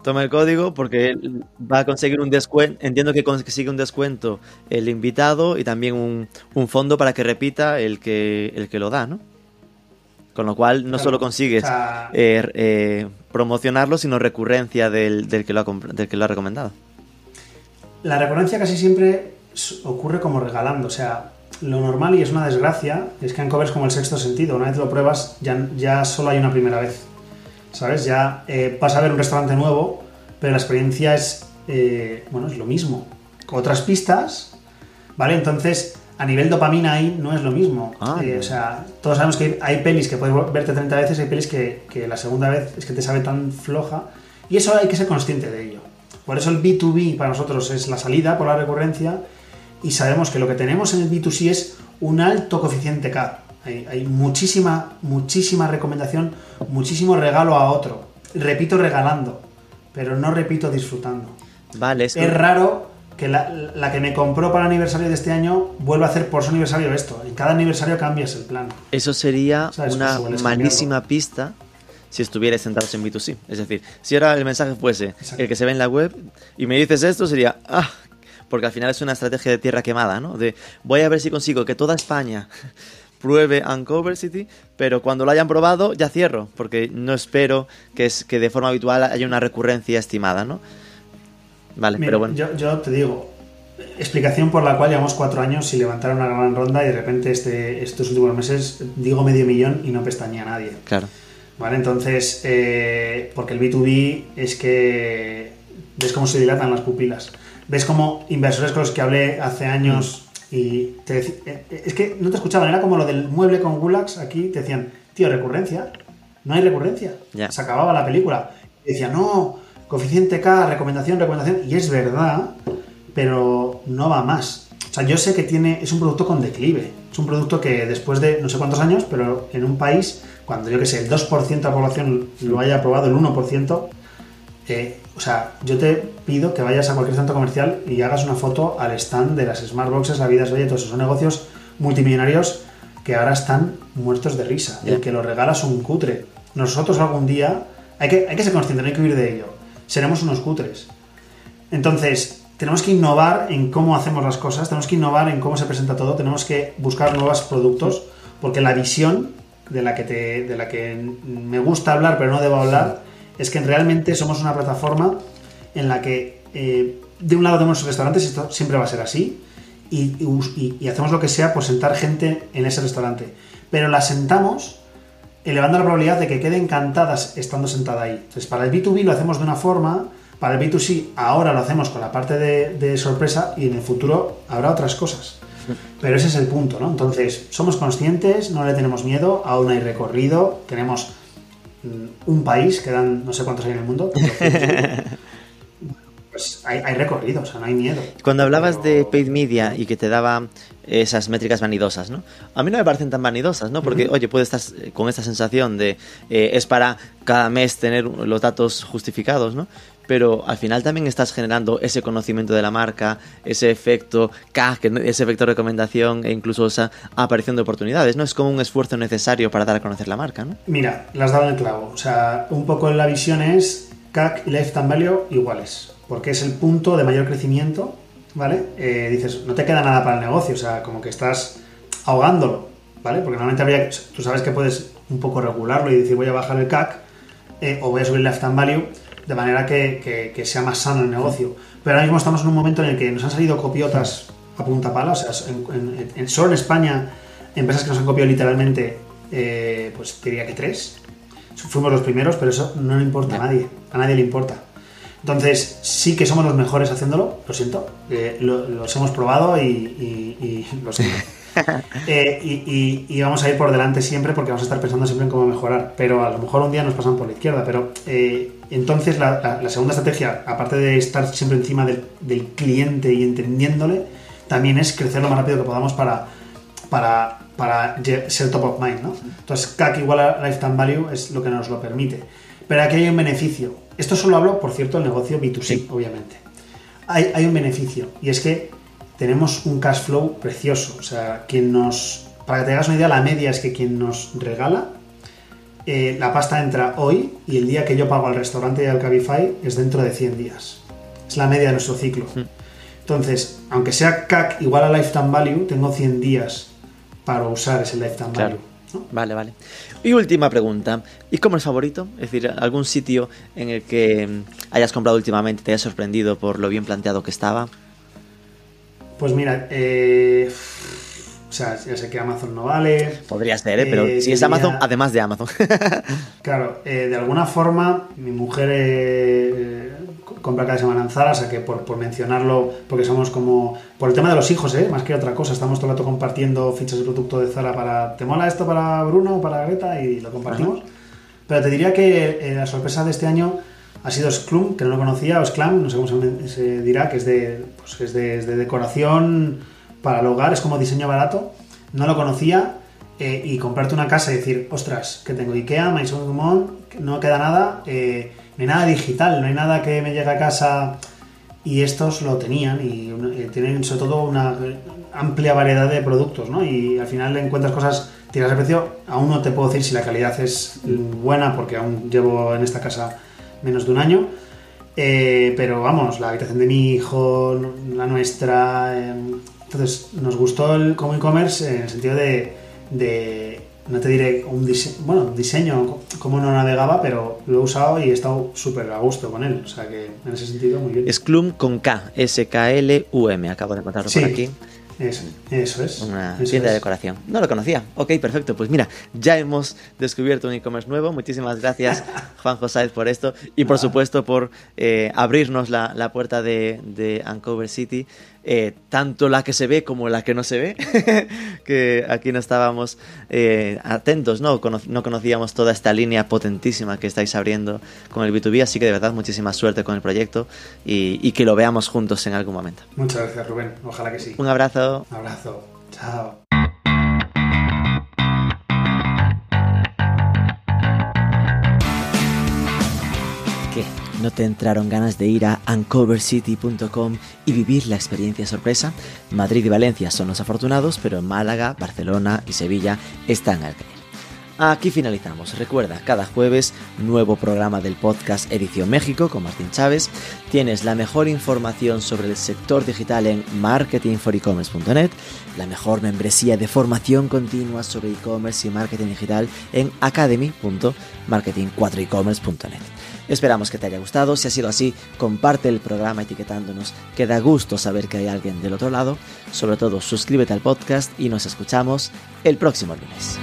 Toma el código porque él va a conseguir un descuento. Entiendo que consigue un descuento el invitado y también un, un fondo para que repita el que, el que lo da, ¿no? Con lo cual no
Claro.
solo consigues
O sea,
eh, eh, promocionarlo, sino recurrencia del, del que lo ha, del que lo ha recomendado.
La recurrencia casi siempre ocurre como regalando, o sea, lo normal y es una desgracia es que en covers como el sexto sentido, una vez lo pruebas ya, ya solo hay una primera vez, ¿sabes? Ya eh, vas a ver un restaurante nuevo, pero la experiencia es, eh, bueno, es lo mismo, otras pistas, ¿vale? Entonces, a nivel dopamina ahí no es lo mismo.
Ah,
Eh, o sea, todos sabemos que hay pelis que puedes verte 30 veces, hay pelis que, que la segunda vez es que te sabe tan floja, y eso hay que ser consciente de ello. Por eso el B2B para nosotros es la salida por la recurrencia y sabemos que lo que tenemos en el B2C es un alto coeficiente K. Hay, hay muchísima, muchísima recomendación, muchísimo regalo a otro. Repito regalando, pero no repito disfrutando.
Vale, es que-
Es raro que la, la que me compró para el aniversario de este año vuelva a hacer por su aniversario esto. En cada aniversario cambias el plan.
Eso sería
¿Sabes?
una malísima pista si estuvierais sentados en B2C. Es decir, si ahora el mensaje fuese
Exacto.
el que se ve en la web y me dices esto, sería, ah, porque al final es una estrategia de tierra quemada, ¿no? De voy a ver si consigo que toda España pruebe Uncover City, pero cuando lo hayan probado ya cierro, porque no espero que, es, que de forma habitual haya una recurrencia estimada, ¿no? Vale,
Mira,
pero bueno.
yo, yo te digo, explicación por la cual llevamos cuatro años sin levantar una gran ronda y de repente este, estos últimos meses digo medio millón y no pestañea a nadie.
Claro.
¿Vale? Entonces, eh, porque el B2B es que ves cómo se dilatan las pupilas. Ves cómo inversores con los que hablé hace años y te deci- eh, es que no te escuchaban, era como lo del mueble con Gulags, aquí te decían, tío, recurrencia, no hay recurrencia.
Ya.
Se acababa la película. Y decía, no, coeficiente K, recomendación, recomendación, y es verdad, pero no va más. O sea, yo sé que tiene, es un producto con declive. Es un producto que después de no sé cuántos años, pero en un país, cuando yo que sé, el 2% de la población lo haya aprobado, el 1%, eh, o sea, yo te pido que vayas a cualquier centro comercial y hagas una foto al stand de las Smart Boxes, La Vida es Bella, todos esos son negocios multimillonarios que ahora están muertos de risa.
Ya.
El que lo regala es un cutre. Nosotros algún día, hay que, hay que ser conscientes, no hay que huir de ello. Seremos unos cutres. Entonces, tenemos que innovar en cómo hacemos las cosas, tenemos que innovar en cómo se presenta todo, tenemos que buscar nuevos productos, porque la visión de la que, te, de la que me gusta hablar, pero no debo hablar, es que realmente somos una plataforma en la que eh, de un lado tenemos restaurantes, esto siempre va a ser así, y, y- y hacemos lo que sea por sentar gente en ese restaurante. Pero la sentamos elevando la probabilidad de que quede encantadas estando sentada ahí. Entonces, para el B2B lo hacemos de una forma, para el B2C ahora lo hacemos con la parte de, de sorpresa y en el futuro habrá otras cosas. Pero ese es el punto, ¿no? Entonces, somos conscientes, no le tenemos miedo, aún hay recorrido, tenemos mm, un país, quedan no sé cuántos hay en el mundo, pues hay, hay recorrido, o sea, no hay miedo.
Cuando hablabas
Pero-
de paid media y que te daba esas métricas vanidosas, ¿no? A mí no me parecen tan vanidosas, ¿no? Porque, oye, puedes estar con esta sensación de eh, es para cada mes tener los datos justificados, ¿no? Pero al final también estás generando ese conocimiento de la marca, ese efecto no- ese efecto recomendación e incluso esa aparición de oportunidades, ¿no? Es como un esfuerzo necesario para dar a conocer la marca, ¿no?
Mira, las has dado en el clavo. O sea, un poco la visión es CAC y Lifetime Value iguales, porque es el punto de mayor crecimiento, ¿vale? Eh, dices, no te queda nada para el negocio, o sea, como que estás ahogándolo, ¿vale? Porque normalmente habría, tú sabes que puedes un poco regularlo y decir voy a bajar el CAC eh, o voy a subir el Lifetime Value, de manera que, que, sea más sano el negocio. Pero ahora mismo estamos en un momento en el que nos han salido copiotas a punta pala, o sea, en, solo en España, empresas que nos han copiado literalmente, eh, pues diría que tres. Fuimos los primeros, pero eso no le importa a nadie, a nadie le importa. Entonces, sí que somos los mejores haciéndolo, lo siento, eh, los hemos probado y, y, lo siento. Eh, y, vamos a ir por delante siempre porque vamos a estar pensando siempre en cómo mejorar. Pero a lo mejor un día nos pasan por la izquierda. Pero eh, entonces la, segunda estrategia, aparte de estar siempre encima del, cliente y entendiéndole, también es crecer lo más rápido que podamos para, para, para ser top of mind. ¿no? Entonces, CAC igual a Lifetime Value es lo que nos lo permite. Pero aquí hay un beneficio. Esto solo hablo, por cierto, del negocio B2C, obviamente. Hay, hay un beneficio y es que tenemos un cash flow precioso. O sea, quien nos. Para que te hagas una idea, la media es que quien nos regala eh, la pasta entra hoy y el día que yo pago al restaurante y al Cabify es dentro de 100 días. Es la media de nuestro ciclo. Entonces, aunque sea CAC igual a Lifetime Value, tengo 100 días para usar ese Lifetime Value.
Vale, vale. Y última pregunta. ¿Y cómo es favorito? Es decir, algún sitio en el que mm, hayas comprado últimamente te haya sorprendido por lo bien planteado que estaba.
Pues mira, eh, sea, ya sé que Amazon no vale.
Podría ser, ¿eh? pero eh, si es Amazon, además de Amazon.
claro, eh, de alguna forma, mi mujer compra cada semana en Zara, o sea que por, mencionarlo, porque somos como. Por el tema de los hijos, ¿eh? más que otra cosa, estamos todo el rato compartiendo fichas de producto de Zara para. ¿Te mola esto para Bruno o para Greta? Y lo compartimos. Pero te diría que la sorpresa de este año ha sido Sclum, que no lo conocía, o Sclam, no sé cómo se, dirá, que es de, pues es de, decoración para el hogar, es como diseño barato. No lo conocía eh, y comprarte una casa y decir, ostras, que tengo Ikea, Maison Dumont, no queda nada, eh, no hay nada digital, no hay nada que me llegue a casa. Y estos lo tenían y eh, tienen sobre todo una amplia variedad de productos, ¿no? Y al final encuentras cosas, tiras de precio, aún no te puedo decir si la calidad es buena porque aún llevo en esta casa menos de un año. Eh, pero vamos, la habitación de mi hijo, la nuestra. Em, entonces, nos gustó el como e-commerce en el sentido de, no te diré un diseño, bueno, diseño, cómo no navegaba, pero lo he usado y he estado súper a gusto con él. O sea que en ese sentido, muy bien.
Es Klum con K, S-K-L-U-M, acabo de encontrarlo por aquí.
Eso, eso es.
Una tienda de decoración. No lo conocía. Ok, perfecto. Pues mira, ya hemos descubierto un e-commerce nuevo. Muchísimas gracias, Juan José, por esto. Y por supuesto por eh, abrirnos la, la, puerta de, de Uncover City eh, tanto la que se ve como la que no se ve, que aquí no estábamos eh, atentos, ¿no? no conocíamos toda esta línea potentísima que estáis abriendo con el B2B, así que de verdad muchísima suerte con el proyecto y, y que lo veamos juntos en algún momento.
Muchas gracias Rubén, ojalá que sí.
Un abrazo.
Un abrazo, chao.
¿No te entraron ganas de ir a uncovercity.com y vivir la experiencia sorpresa? Madrid y Valencia son los afortunados, pero Málaga, Barcelona y Sevilla están al caer. Aquí finalizamos. Recuerda, cada jueves, nuevo programa del podcast Edición México con Martín Chávez. Tienes la mejor información sobre el sector digital en marketingforecommerce.net, la mejor membresía de formación continua sobre e-commerce y marketing digital en academy.marketing4ecommerce.net. Esperamos que te haya gustado. Si ha sido así, comparte el programa etiquetándonos, que da gusto saber que hay alguien del otro lado. Sobre todo, suscríbete al podcast y nos escuchamos el próximo lunes.